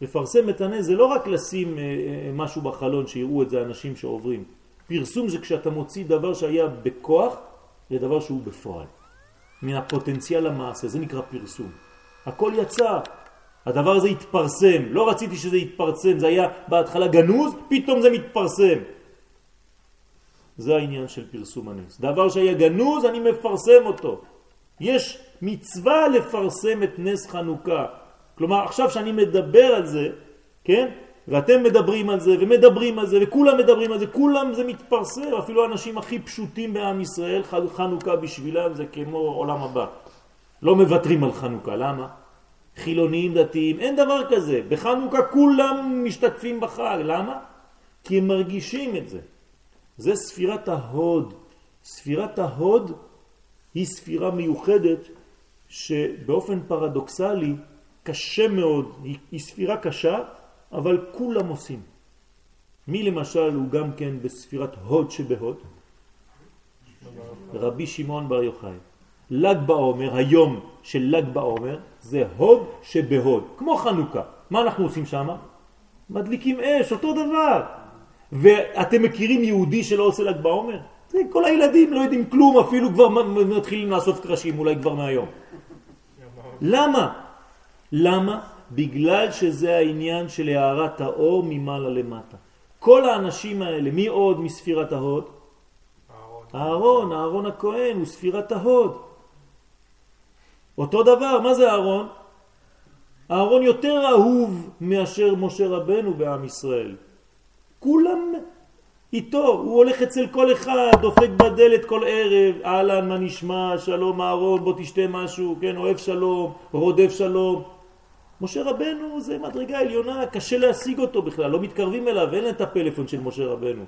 לפרסם את הנס זה לא רק לשים אה, אה, משהו בחלון שיראו את זה אנשים שעוברים. פרסום זה כשאתה מוציא דבר שהיה בכוח לדבר שהוא בפועל. מן הפוטנציאל המעשה, זה נקרא פרסום. הכל יצא, הדבר הזה התפרסם, לא רציתי שזה יתפרסם, זה היה בהתחלה גנוז, פתאום זה מתפרסם. זה העניין של פרסום הנס. דבר שהיה גנוז, אני מפרסם אותו. יש מצווה לפרסם את נס חנוכה. כלומר, עכשיו שאני מדבר על זה, כן? ואתם מדברים על זה, ומדברים על זה, וכולם מדברים על זה, כולם זה מתפרסם, אפילו האנשים הכי פשוטים בעם ישראל, חנוכה בשבילם זה כמו עולם הבא. לא מוותרים על חנוכה, למה? חילוניים דתיים, אין דבר כזה. בחנוכה כולם משתתפים בחג. למה? כי הם מרגישים את זה. זה ספירת ההוד. ספירת ההוד היא ספירה מיוחדת שבאופן פרדוקסלי קשה מאוד, היא, היא ספירה קשה, אבל כולם עושים. מי למשל הוא גם כן בספירת הוד שבהוד? רבי שמעון בר יוחאי. לג בעומר, היום של לג בעומר, זה הוד שבהוד, כמו חנוכה. מה אנחנו עושים שם? מדליקים אש, אותו דבר. ואתם מכירים יהודי שלא עושה לג בעומר? זה כל הילדים לא יודעים כלום, אפילו כבר מתחילים לאסוף קרשים, אולי כבר מהיום. למה? למה? בגלל שזה העניין של הערת האור ממעלה למטה. כל האנשים האלה, מי עוד מספירת ההוד? אהרון, אהרון הכהן הוא ספירת ההוד. אותו דבר, מה זה אהרון? אהרון יותר אהוב מאשר משה רבנו בעם ישראל. כולם איתו, הוא הולך אצל כל אחד, דופק בדלת כל ערב, אהלן, מה נשמע, שלום אהרון, בוא תשתה משהו, כן, אוהב שלום, רודף שלום. משה רבנו זה מדרגה עליונה, קשה להשיג אותו בכלל, לא מתקרבים אליו, אין את הפלאפון של משה רבנו.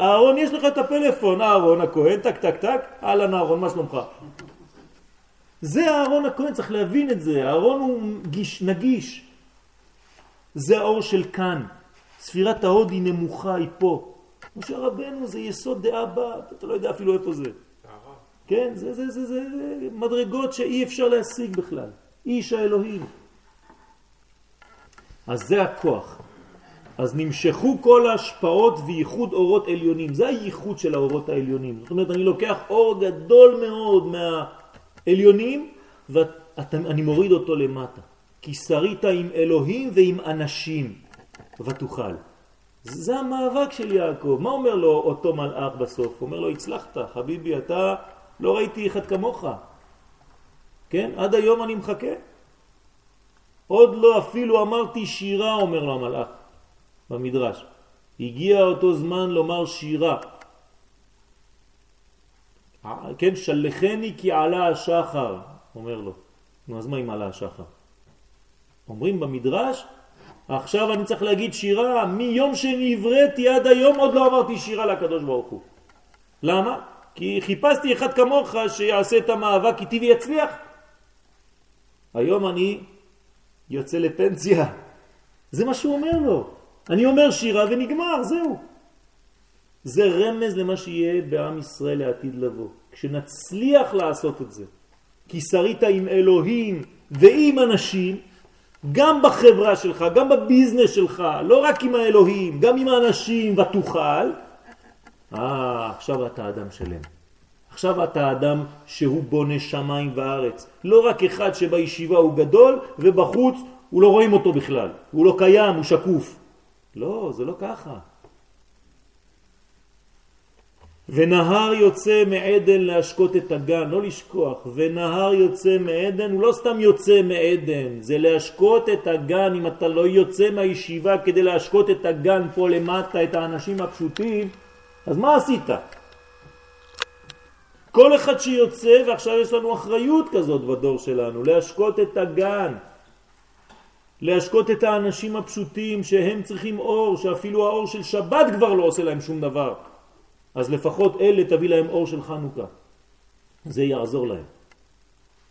אהרון, יש לך את הפלאפון, אהרון הכהן, טק טק טק, אהלן אהרון, מה שלומך? זה אהרון הכהן, צריך להבין את זה. אהרון הוא גיש, נגיש. זה האור של כאן. ספירת ההוד היא נמוכה, היא פה. משה רבנו זה יסוד דעה בה, אתה לא יודע אפילו איפה זה. כן, זה, זה, זה, זה, זה מדרגות שאי אפשר להשיג בכלל. איש האלוהים. אז זה הכוח. אז נמשכו כל ההשפעות וייחוד אורות עליונים. זה הייחוד של האורות העליונים. זאת אומרת, אני לוקח אור גדול מאוד מה... עליונים אתה, אני מוריד אותו למטה. כי שרית עם אלוהים ועם אנשים ותוכל. זה המאבק של יעקב. מה אומר לו אותו מלאך בסוף? אומר לו, הצלחת, חביבי, אתה לא ראיתי אחד כמוך. כן? עד היום אני מחכה. עוד לא אפילו אמרתי שירה, אומר לו המלאך במדרש. הגיע אותו זמן לומר שירה. כן, שלחני כי עלה השחר, אומר לו. נו, אז מה אם עלה השחר? אומרים במדרש, עכשיו אני צריך להגיד שירה, מיום שנבראתי עד היום עוד לא עברתי שירה לקדוש ברוך הוא. למה? כי חיפשתי אחד כמוך שיעשה את המאבק איתי ויצליח. היום אני יוצא לפנסיה. זה מה שהוא אומר לו. אני אומר שירה ונגמר, זהו. זה רמז למה שיהיה בעם ישראל לעתיד לבוא. כשנצליח לעשות את זה, כי שרית עם אלוהים ועם אנשים, גם בחברה שלך, גם בביזנס שלך, לא רק עם האלוהים, גם עם האנשים, ותוכל, אה, עכשיו אתה אדם שלם. עכשיו אתה אדם שהוא בונה שמיים וארץ. לא רק אחד שבישיבה הוא גדול ובחוץ הוא לא רואים אותו בכלל. הוא לא קיים, הוא שקוף. לא, זה לא ככה. ונהר יוצא מעדן להשקות את הגן, לא לשכוח, ונהר יוצא מעדן, הוא לא סתם יוצא מעדן, זה להשקות את הגן, אם אתה לא יוצא מהישיבה כדי להשקות את הגן פה למטה, את האנשים הפשוטים, אז מה עשית? כל אחד שיוצא, ועכשיו יש לנו אחריות כזאת בדור שלנו, להשקות את הגן, להשקות את האנשים הפשוטים שהם צריכים אור, שאפילו האור של שבת כבר לא עושה להם שום דבר. אז לפחות אלה תביא להם אור של חנוכה. זה יעזור להם.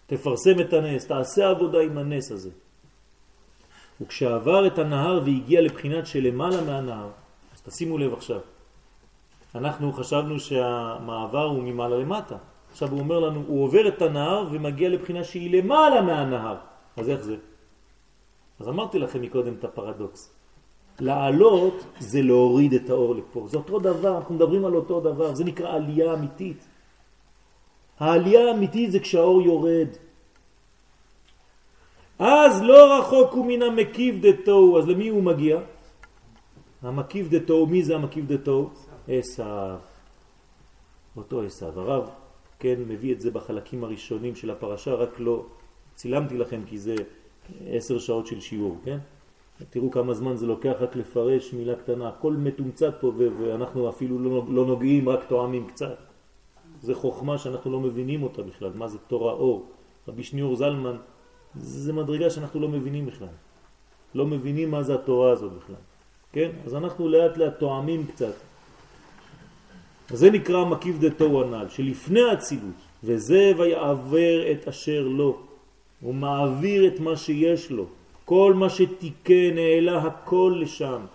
תפרסם את הנס, תעשה עבודה עם הנס הזה. וכשעבר את הנהר והגיע לבחינת שלמעלה מהנהר, אז תשימו לב עכשיו, אנחנו חשבנו שהמעבר הוא ממעלה למטה. עכשיו הוא אומר לנו, הוא עובר את הנהר ומגיע לבחינה שהיא למעלה מהנהר. אז איך זה? אז אמרתי לכם מקודם את הפרדוקס. לעלות זה להוריד את האור לפה. זה אותו דבר, אנחנו מדברים על אותו דבר, זה נקרא עלייה אמיתית. העלייה האמיתית זה כשהאור יורד. אז לא רחוק הוא מן המקיף דתו, אז למי הוא מגיע? המקיף דתו, מי זה המקיף דתו? עשיו. אותו עשיו. הרב, כן, מביא את זה בחלקים הראשונים של הפרשה, רק לא צילמתי לכם כי זה עשר שעות של שיעור, כן? תראו כמה זמן זה לוקח רק לפרש מילה קטנה, הכל מתומצת פה ואנחנו אפילו לא, לא נוגעים, רק תואמים קצת. זה חוכמה שאנחנו לא מבינים אותה בכלל, מה זה תורה אור. רבי שניאור זלמן, זה מדרגה שאנחנו לא מבינים בכלל. לא מבינים מה זה התורה הזאת בכלל. כן? אז אנחנו לאט לאט תואמים קצת. אז זה נקרא מקיף דתו הנ"ל, שלפני הצילות, וזה ויעבר את אשר לו. הוא מעביר את מה שיש לו. כל מה שתיקן העלה הכל לשם.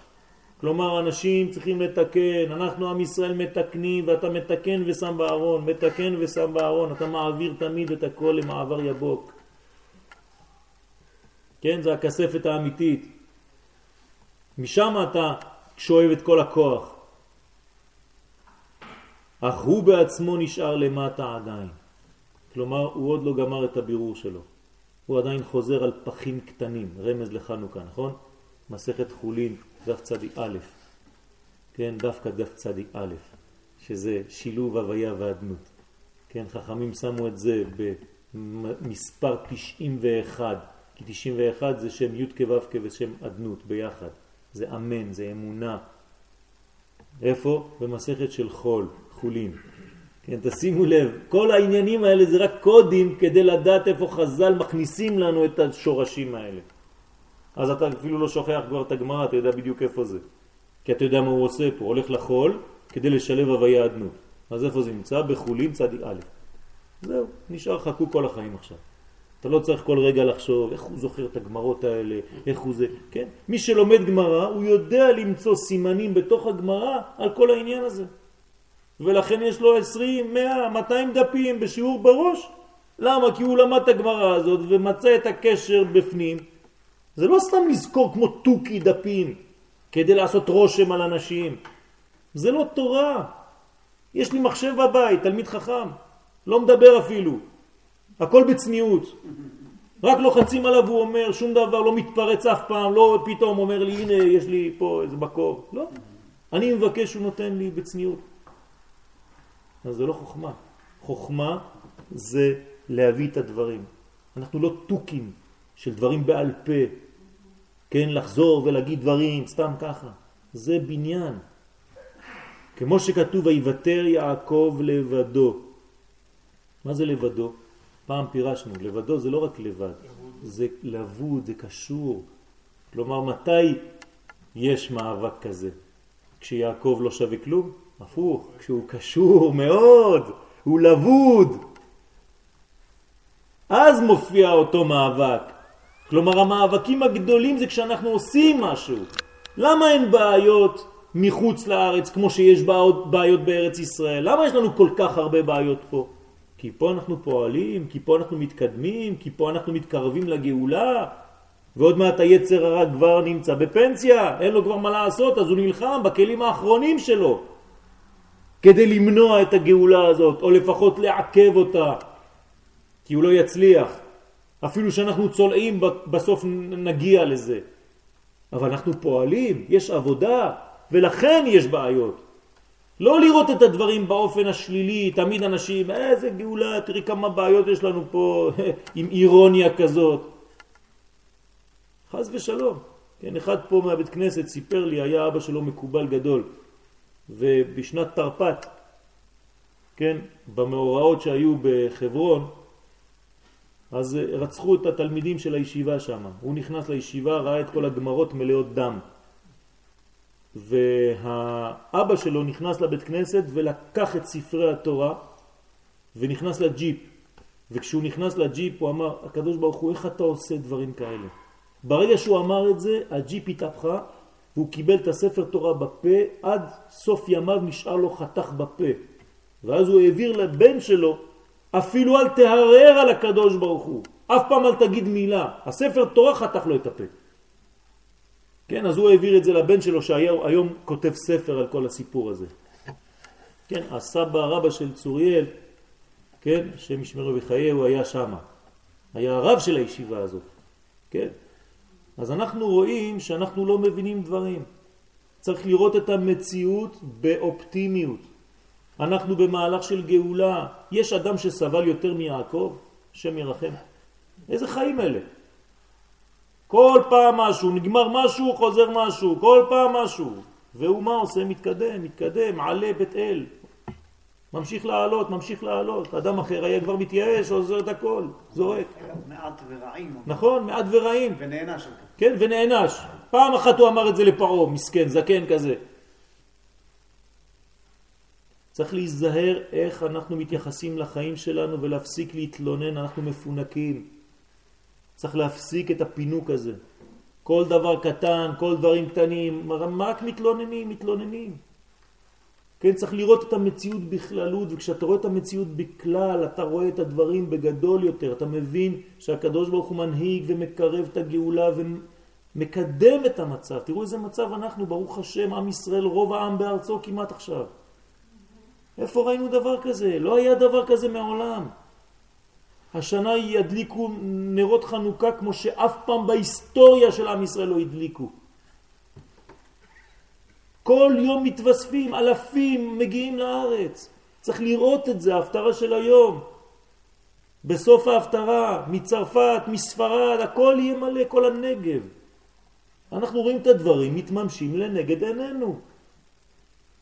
כלומר, אנשים צריכים לתקן, אנחנו עם ישראל מתקנים ואתה מתקן ושם בארון, מתקן ושם בארון, אתה מעביר תמיד את הכל למעבר יבוק. כן, זה הכספת האמיתית. משם אתה שואב את כל הכוח. אך הוא בעצמו נשאר למטה עדיין. כלומר, הוא עוד לא גמר את הבירור שלו. הוא עדיין חוזר על פחים קטנים, רמז לחנוכה, נכון? מסכת חולין, דף צדי א', כן, דווקא דף צדי א', שזה שילוב הוויה ואדנות. כן, חכמים שמו את זה במספר 91, כי 91 זה שם י' כו' ושם אדנות ביחד. זה אמן, זה אמונה. איפה? במסכת של חול, חולין. כן, תשימו לב, כל העניינים האלה זה רק קודים כדי לדעת איפה חז"ל מכניסים לנו את השורשים האלה. אז אתה אפילו לא שוכח כבר את הגמרא, אתה יודע בדיוק איפה זה. כי אתה יודע מה הוא עושה פה, הולך לחול כדי לשלב הוויה אדנות. אז איפה זה נמצא? בחולין צדי א'. זהו, נשאר חכו כל החיים עכשיו. אתה לא צריך כל רגע לחשוב איך הוא זוכר את הגמרות האלה, איך הוא זה, כן? מי שלומד גמרא, הוא יודע למצוא סימנים בתוך הגמרא על כל העניין הזה. ולכן יש לו 20, 100, 200 דפים בשיעור בראש. למה? כי הוא למד את הגמרא הזאת ומצא את הקשר בפנים. זה לא סתם לזכור כמו טוקי דפים כדי לעשות רושם על אנשים. זה לא תורה. יש לי מחשב בבית, תלמיד חכם, לא מדבר אפילו. הכל בצניעות. רק לוחצים עליו והוא אומר, שום דבר, לא מתפרץ אף פעם, לא פתאום אומר לי, הנה, יש לי פה איזה מקור. לא. אני מבקש, הוא נותן לי בצניעות. אז זה לא חוכמה. חוכמה זה להביא את הדברים. אנחנו לא טוקים של דברים בעל פה, כן, לחזור ולהגיד דברים סתם ככה. זה בניין. כמו שכתוב, ויוותר יעקב לבדו. מה זה לבדו? פעם פירשנו, לבדו זה לא רק לבד, זה לבוד, זה קשור. כלומר, מתי יש מאבק כזה? כשיעקב לא שווה כלום? הפוך, כשהוא קשור מאוד, הוא לבוד. אז מופיע אותו מאבק. כלומר, המאבקים הגדולים זה כשאנחנו עושים משהו. למה אין בעיות מחוץ לארץ כמו שיש בעיות, בעיות בארץ ישראל? למה יש לנו כל כך הרבה בעיות פה? כי פה אנחנו פועלים, כי פה אנחנו מתקדמים, כי פה אנחנו מתקרבים לגאולה, ועוד מעט היצר הרע כבר נמצא בפנסיה, אין לו כבר מה לעשות, אז הוא נלחם בכלים האחרונים שלו כדי למנוע את הגאולה הזאת, או לפחות לעכב אותה, כי הוא לא יצליח. אפילו שאנחנו צולעים בסוף נגיע לזה. אבל אנחנו פועלים, יש עבודה, ולכן יש בעיות. לא לראות את הדברים באופן השלילי, תמיד אנשים, איזה גאולה, תראי כמה בעיות יש לנו פה [laughs] עם אירוניה כזאת. חז ושלום. כן, אחד פה מהבית כנסת סיפר לי, היה אבא שלו מקובל גדול, ובשנת תרפ"ט, כן, במאורעות שהיו בחברון, אז רצחו את התלמידים של הישיבה שם. הוא נכנס לישיבה, ראה את כל הגמרות מלאות דם. והאבא שלו נכנס לבית כנסת ולקח את ספרי התורה ונכנס לג'יפ. וכשהוא נכנס לג'יפ הוא אמר, הקדוש ברוך הוא, איך אתה עושה דברים כאלה? ברגע שהוא אמר את זה, הג'יפ התהפכה והוא קיבל את הספר תורה בפה, עד סוף ימיו נשאר לו חתך בפה. ואז הוא העביר לבן שלו, אפילו אל תהרר על הקדוש ברוך הוא, אף פעם אל תגיד מילה. הספר תורה חתך לו את הפה. כן, אז הוא העביר את זה לבן שלו שהיום כותב ספר על כל הסיפור הזה. כן, הסבא הרבה של צוריאל, כן, שם ישמרו בחיי, הוא היה שם. היה הרב של הישיבה הזאת, כן. אז אנחנו רואים שאנחנו לא מבינים דברים. צריך לראות את המציאות באופטימיות. אנחנו במהלך של גאולה. יש אדם שסבל יותר מיעקב, שם ירחם. איזה חיים אלה? כל פעם משהו, נגמר משהו, חוזר משהו, כל פעם משהו. והוא מה עושה? מתקדם, מתקדם, עלה בית אל. ממשיך לעלות, ממשיך לעלות. אדם אחר היה כבר מתייאש, עוזר את הכל, זורק. מעט ורעים. נכון, מעט ורעים. ונענש. כן, ונענש. פעם אחת הוא אמר את זה לפרעה, מסכן, זקן כזה. צריך להיזהר איך אנחנו מתייחסים לחיים שלנו ולהפסיק להתלונן, אנחנו מפונקים. צריך להפסיק את הפינוק הזה. כל דבר קטן, כל דברים קטנים, רק מתלוננים, מתלוננים. כן, צריך לראות את המציאות בכללות, וכשאתה רואה את המציאות בכלל, אתה רואה את הדברים בגדול יותר, אתה מבין שהקדוש ברוך הוא מנהיג ומקרב את הגאולה ומקדם את המצב. תראו איזה מצב אנחנו, ברוך השם, עם ישראל, רוב העם בארצו כמעט עכשיו. איפה ראינו דבר כזה? לא היה דבר כזה מעולם. השנה ידליקו נרות חנוכה כמו שאף פעם בהיסטוריה של עם ישראל לא הדליקו. כל יום מתווספים, אלפים מגיעים לארץ. צריך לראות את זה, ההפטרה של היום. בסוף ההפטרה, מצרפת, מספרד, הכל יהיה מלא, כל הנגב. אנחנו רואים את הדברים מתממשים לנגד עינינו.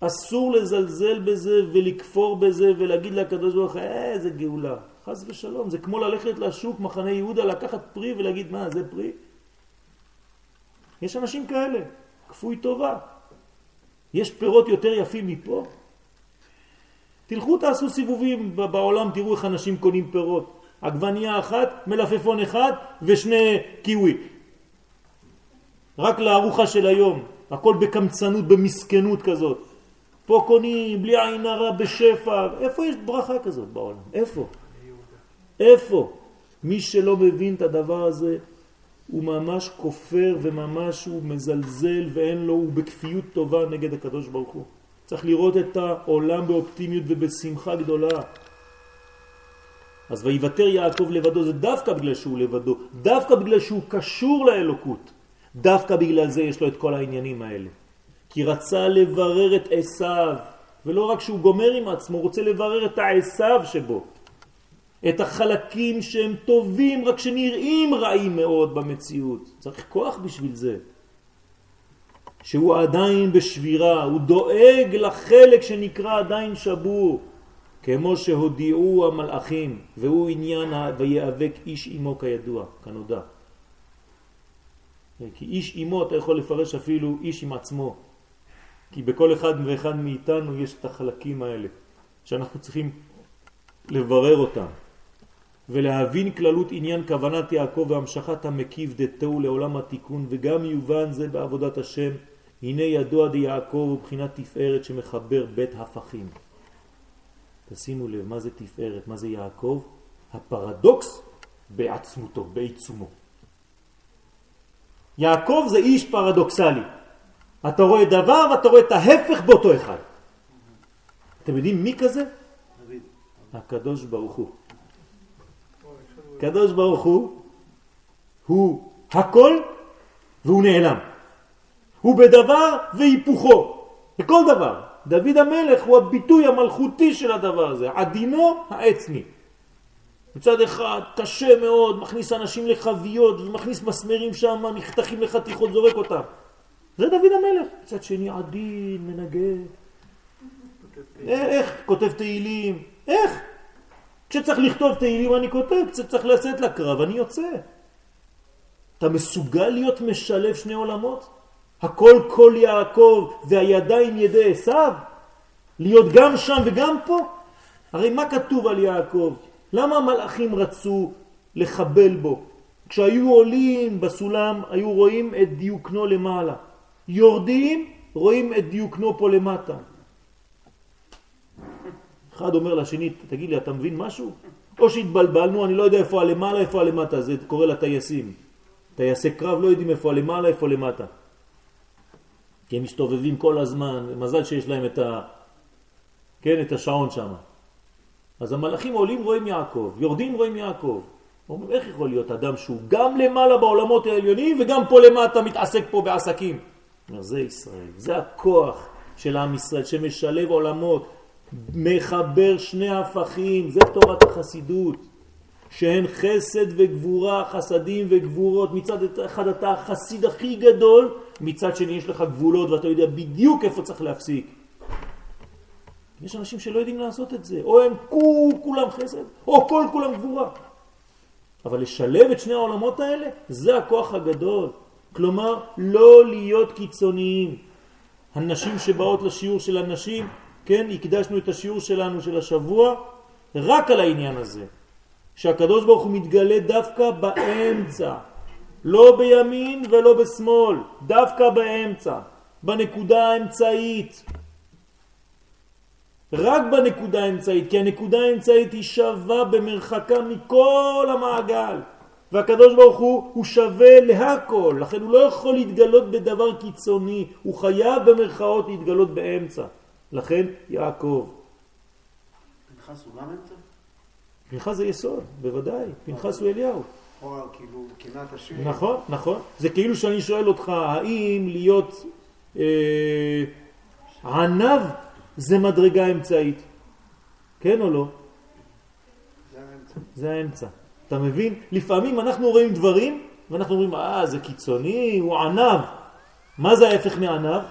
אסור לזלזל בזה ולכפור בזה ולהגיד לקדוש ברוך הוא, אה, איזה גאולה. חס ושלום, זה כמו ללכת לשוק מחנה יהודה, לקחת פרי ולהגיד מה זה פרי? יש אנשים כאלה, כפוי טובה. יש פירות יותר יפים מפה? תלכו תעשו סיבובים בעולם, תראו איך אנשים קונים פירות. עגבנייה אחת, מלפפון אחד ושני קיווי. רק לארוחה של היום, הכל בקמצנות, במסכנות כזאת. פה קונים בלי עין הרע בשפע. איפה יש ברכה כזאת בעולם? איפה? איפה? מי שלא מבין את הדבר הזה, הוא ממש כופר וממש הוא מזלזל ואין לו, הוא בכפיות טובה נגד הקדוש ברוך הוא. צריך לראות את העולם באופטימיות ובשמחה גדולה. אז ויוותר יעקב לבדו זה דווקא בגלל שהוא לבדו, דווקא בגלל שהוא קשור לאלוקות, דווקא בגלל זה יש לו את כל העניינים האלה. כי רצה לברר את עשיו, ולא רק שהוא גומר עם עצמו, הוא רוצה לברר את העשיו שבו. את החלקים שהם טובים, רק שנראים רעים מאוד במציאות. צריך כוח בשביל זה. שהוא עדיין בשבירה, הוא דואג לחלק שנקרא עדיין שבור, כמו שהודיעו המלאכים, והוא עניין ויאבק איש עמו כידוע, כנודע. כי איש עמו אתה יכול לפרש אפילו איש עם עצמו, כי בכל אחד ואחד מאיתנו יש את החלקים האלה, שאנחנו צריכים לברר אותם. ולהבין כללות עניין כוונת יעקב והמשכת המקיף דתהו לעולם התיקון וגם יובן זה בעבודת השם הנה ידוע דיעקב הוא בחינת תפארת שמחבר בית הפכים. תשימו לב מה זה תפארת, מה זה יעקב? הפרדוקס בעצמותו, בעיצומו. יעקב זה איש פרדוקסלי. אתה רואה דבר ואתה רואה את ההפך באותו אחד. אתם יודעים מי כזה? הקדוש ברוך הוא. קדוש ברוך הוא הוא הכל והוא נעלם. הוא בדבר והיפוכו, בכל דבר. דוד המלך הוא הביטוי המלכותי של הדבר הזה, עדינו העצמי. מצד אחד קשה מאוד, מכניס אנשים לחביות ומכניס מסמרים שם, נחתכים לחתיכות, זורק אותם. זה דוד המלך. מצד שני עדין, מנגן. איך כותב תהילים? איך? כשצריך לכתוב תהילים אני כותב, כשצריך לצאת לקרב אני יוצא. אתה מסוגל להיות משלב שני עולמות? הכל כל יעקב והידיים ידי עשיו? להיות גם שם וגם פה? הרי מה כתוב על יעקב? למה המלאכים רצו לחבל בו? כשהיו עולים בסולם היו רואים את דיוקנו למעלה. יורדים רואים את דיוקנו פה למטה. אחד אומר לשני, תגיד לי, אתה מבין משהו? או שהתבלבלנו, אני לא יודע איפה הלמעלה, איפה הלמטה, זה קורה לטייסים. טייסי קרב לא יודעים איפה הלמעלה, איפה למטה. כי הם מסתובבים כל הזמן, מזל שיש להם את, ה... כן, את השעון שם. אז המלאכים עולים רואים יעקב, יורדים רואים יעקב. אומרים, איך יכול להיות אדם שהוא גם למעלה בעולמות העליונים וגם פה למטה מתעסק פה בעסקים? זה ישראל, זה הכוח של עם ישראל שמשלב עולמות, מחבר שני הפכים, זה תורת החסידות, שהן חסד וגבורה, חסדים וגבורות, מצד אחד אתה החסיד הכי גדול, מצד שני יש לך גבולות ואתה יודע בדיוק איפה צריך להפסיק. יש אנשים שלא יודעים לעשות את זה, או הם כול כולם חסד, או כל כולם גבורה. אבל לשלב את שני העולמות האלה, זה הכוח הגדול. כלומר, לא להיות קיצוניים. הנשים שבאות לשיעור של הנשים, כן, הקדשנו את השיעור שלנו של השבוע רק על העניין הזה, שהקדוש ברוך הוא מתגלה דווקא באמצע, לא בימין ולא בשמאל, דווקא באמצע, בנקודה האמצעית. רק בנקודה האמצעית, כי הנקודה האמצעית היא שווה במרחקה מכל המעגל. והקדוש ברוך הוא, הוא שווה להכל, לכן הוא לא יכול להתגלות בדבר קיצוני, הוא חייב במרכאות להתגלות באמצע. לכן יעקב. פנחס הוא גם אמצע? פנחס זה יסוד, בוודאי, פנחס הוא אליהו. כאילו השם. נכון, נכון. זה כאילו שאני שואל אותך, האם להיות אה, ענב זה מדרגה אמצעית? כן או לא? זה האמצע. זה האמצע. אתה מבין? לפעמים אנחנו רואים דברים ואנחנו אומרים, אה, זה קיצוני, הוא ענב. מה זה ההפך מענב?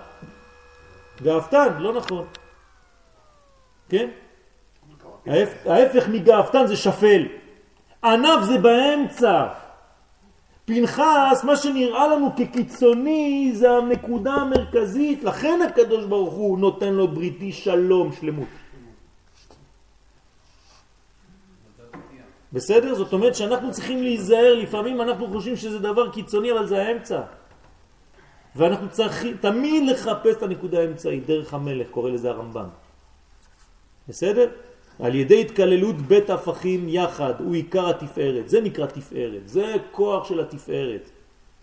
גאוותן, לא נכון. כן? ההפ- ההפך מגאוותן זה שפל. ענב זה באמצע. פנחס, מה שנראה לנו כקיצוני זה הנקודה המרכזית, לכן הקדוש ברוך הוא נותן לו בריתי שלום, שלמות. בסדר? זאת אומרת שאנחנו צריכים להיזהר, לפעמים אנחנו חושבים שזה דבר קיצוני, אבל זה האמצע. ואנחנו צריכים תמיד לחפש את הנקודה האמצעית, דרך המלך, קורא לזה הרמב"ם. בסדר? על ידי התקללות בית הפכים יחד הוא עיקר התפארת, זה נקרא תפארת, זה כוח של התפארת.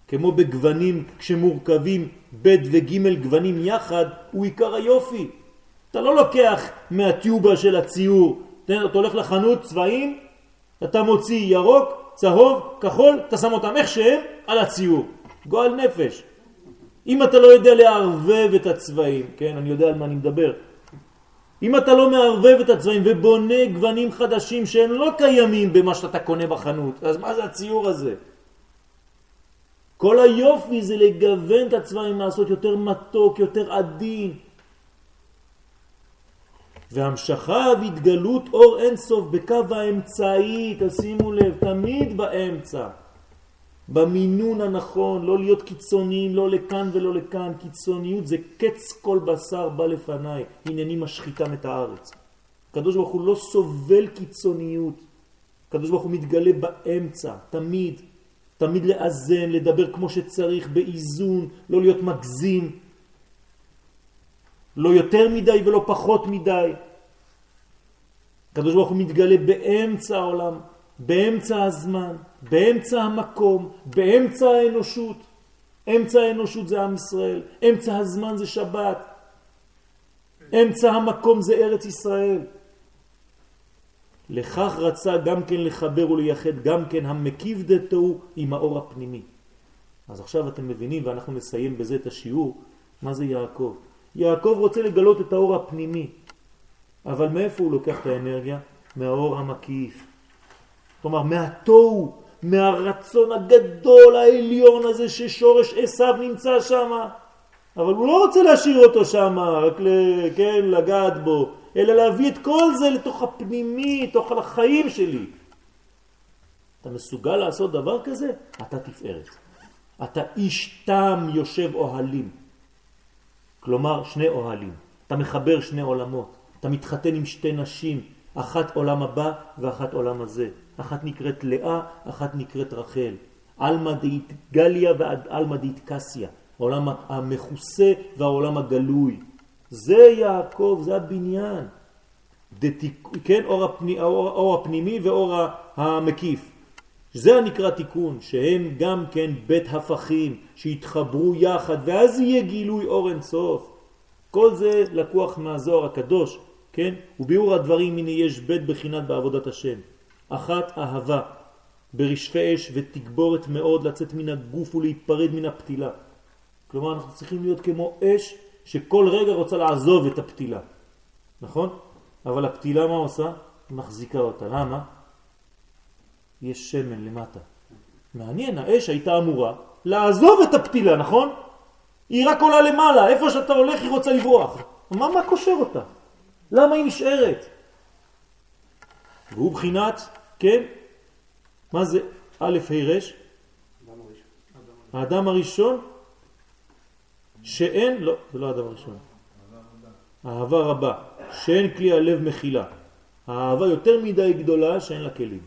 כמו בגוונים כשמורכבים בית וג' גוונים יחד הוא עיקר היופי. אתה לא לוקח מהטיובה של הציור, אתה הולך לחנות צבעים, אתה מוציא ירוק, צהוב, כחול, אתה שם אותם איך שהם על הציור. גועל נפש. אם אתה לא יודע לערבב את הצבעים, כן, אני יודע על מה אני מדבר. אם אתה לא מערבב את הצבעים ובונה גוונים חדשים שהם לא קיימים במה שאתה קונה בחנות, אז מה זה הציור הזה? כל היופי זה לגוון את הצבעים, לעשות יותר מתוק, יותר עדין. והמשכה והתגלות אור אינסוף בקו האמצעי, תשימו לב, תמיד באמצע. במינון הנכון, לא להיות קיצוניים, לא לכאן ולא לכאן. קיצוניות זה קץ כל בשר בא לפניי, הנני משחיתם את הארץ. הקדוש ברוך הוא לא סובל קיצוניות. הקדוש ברוך הוא מתגלה באמצע, תמיד. תמיד לאזן, לדבר כמו שצריך, באיזון, לא להיות מגזים. לא יותר מדי ולא פחות מדי. הקדוש ברוך הוא מתגלה באמצע העולם. באמצע הזמן, באמצע המקום, באמצע האנושות. אמצע האנושות זה עם ישראל, אמצע הזמן זה שבת, אמצע המקום זה ארץ ישראל. לכך רצה גם כן לחבר ולייחד גם כן המקיף דתו עם האור הפנימי. אז עכשיו אתם מבינים, ואנחנו נסיים בזה את השיעור, מה זה יעקב. יעקב רוצה לגלות את האור הפנימי, אבל מאיפה הוא לוקח את האנרגיה? מהאור המקיף. כלומר, מהתוהו, מהרצון הגדול העליון הזה ששורש עשיו נמצא שם. אבל הוא לא רוצה להשאיר אותו שם, רק ל, כן, לגעת בו, אלא להביא את כל זה לתוך הפנימי, לתוך החיים שלי. אתה מסוגל לעשות דבר כזה? אתה תפארת. אתה איש תם יושב אוהלים. כלומר, שני אוהלים. אתה מחבר שני עולמות. אתה מתחתן עם שתי נשים, אחת עולם הבא ואחת עולם הזה. אחת נקראת לאה, אחת נקראת רחל. אלמא דאית גליה ועד אלמא דאית קסיה. העולם המכוסה והעולם הגלוי. זה יעקב, זה הבניין. דתיק, כן, אור, הפני, אור, אור הפנימי ואור המקיף. זה הנקרא תיקון, שהם גם כן בית הפכים, שהתחברו יחד, ואז יהיה גילוי אור אינסוף. כל זה לקוח מהזוהר הקדוש, כן? וביאור הדברים הנה יש בית בחינת בעבודת השם. אחת אהבה ברשפי אש ותגבורת מאוד לצאת מן הגוף ולהיפרד מן הפתילה. כלומר אנחנו צריכים להיות כמו אש שכל רגע רוצה לעזוב את הפתילה, נכון? אבל הפתילה מה עושה? מחזיקה אותה. למה? יש שמן למטה. מעניין, האש הייתה אמורה לעזוב את הפתילה, נכון? היא רק עולה למעלה, איפה שאתה הולך היא רוצה לברוח. מה, מה קושר אותה? למה היא נשארת? והוא בחינת, כן? מה זה א' ה' ר'? האדם הראשון שאין, לא, זה לא האדם הראשון. אהבה רבה, שאין כלי הלב מכילה. האהבה יותר מדי גדולה שאין לה כלים.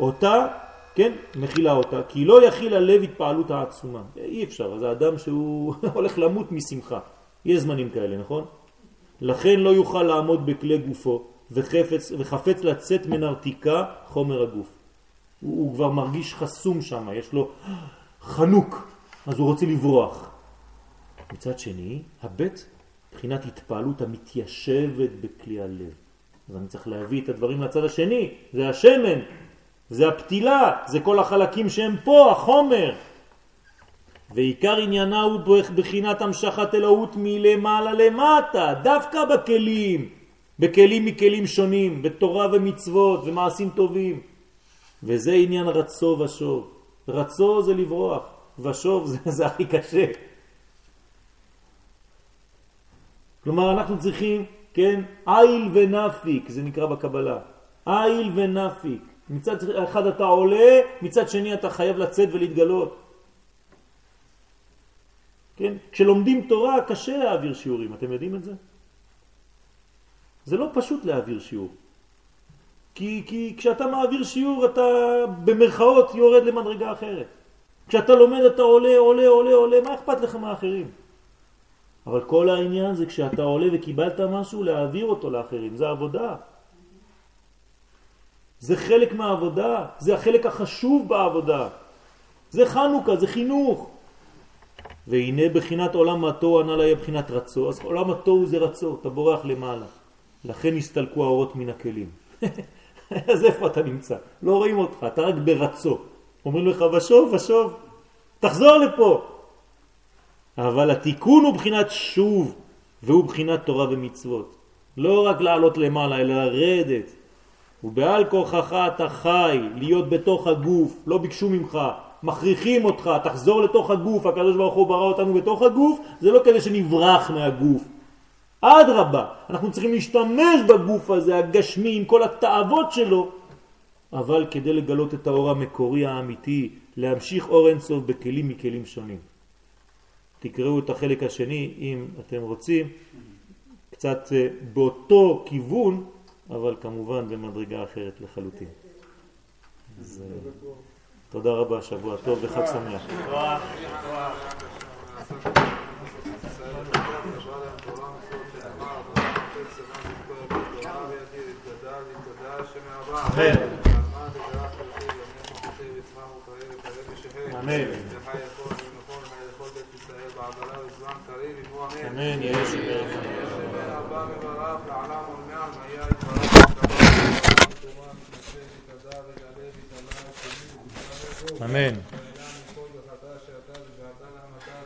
אותה, כן, מכילה אותה, כי לא יכיל הלב התפעלות העצומה. אי אפשר, זה אדם שהוא [laughs] הולך למות משמחה. יש זמנים כאלה, נכון? לכן לא יוכל לעמוד בכלי גופו וחפץ, וחפץ לצאת מנרתיקה חומר הגוף. הוא, הוא כבר מרגיש חסום שם, יש לו חנוק, אז הוא רוצה לברוח. מצד שני, הבית, מבחינת התפעלות המתיישבת בכלי הלב. אז אני צריך להביא את הדברים לצד השני, זה השמן, זה הפתילה, זה כל החלקים שהם פה, החומר. ועיקר עניינה הוא בחינת המשכת אלוהות מלמעלה למטה, דווקא בכלים, בכלים מכלים שונים, בתורה ומצוות ומעשים טובים. וזה עניין רצו ושוב. רצו זה לברוח, ושוב זה, זה הכי קשה. כלומר אנחנו צריכים, כן, איל ונפיק, זה נקרא בקבלה. איל ונפיק. מצד אחד אתה עולה, מצד שני אתה חייב לצאת ולהתגלות. כן? כשלומדים תורה קשה להעביר שיעורים, אתם יודעים את זה? זה לא פשוט להעביר שיעור. כי, כי כשאתה מעביר שיעור אתה במרכאות יורד למדרגה אחרת. כשאתה לומד אתה עולה, עולה, עולה, עולה, מה אכפת לך מהאחרים? אבל כל העניין זה כשאתה עולה וקיבלת משהו, להעביר אותו לאחרים, זה עבודה. זה חלק מהעבודה, זה החלק החשוב בעבודה. זה חנוכה, זה חינוך. והנה בחינת עולם התוהו ענה לה בחינת רצו, אז עולם התוהו זה רצו, אתה בורח למעלה. לכן הסתלקו האורות מן הכלים. [laughs] אז איפה אתה נמצא? לא רואים אותך, אתה רק ברצו. אומרים לך, ושוב, ושוב, תחזור לפה. אבל התיקון הוא בחינת שוב, והוא בחינת תורה ומצוות. לא רק לעלות למעלה, אלא לרדת. ובעל כורחך אתה חי, להיות בתוך הגוף, לא ביקשו ממך, מכריחים אותך, תחזור לתוך הגוף, הקדוש ברוך הוא ברא אותנו בתוך הגוף, זה לא כדי שנברח מהגוף. אדרבה, אנחנו צריכים להשתמש בגוף הזה, הגשמי, עם כל התאוות שלו, אבל כדי לגלות את האור המקורי האמיתי, להמשיך אור אינסוף בכלים מכלים שונים. תקראו את החלק השני אם אתם רוצים, קצת אה, באותו כיוון, אבל כמובן במדרגה אחרת לחלוטין. אז אה, תודה רבה, שבוע טוב וחג שמח. אמן. אמן, יהיה שבר. אמן.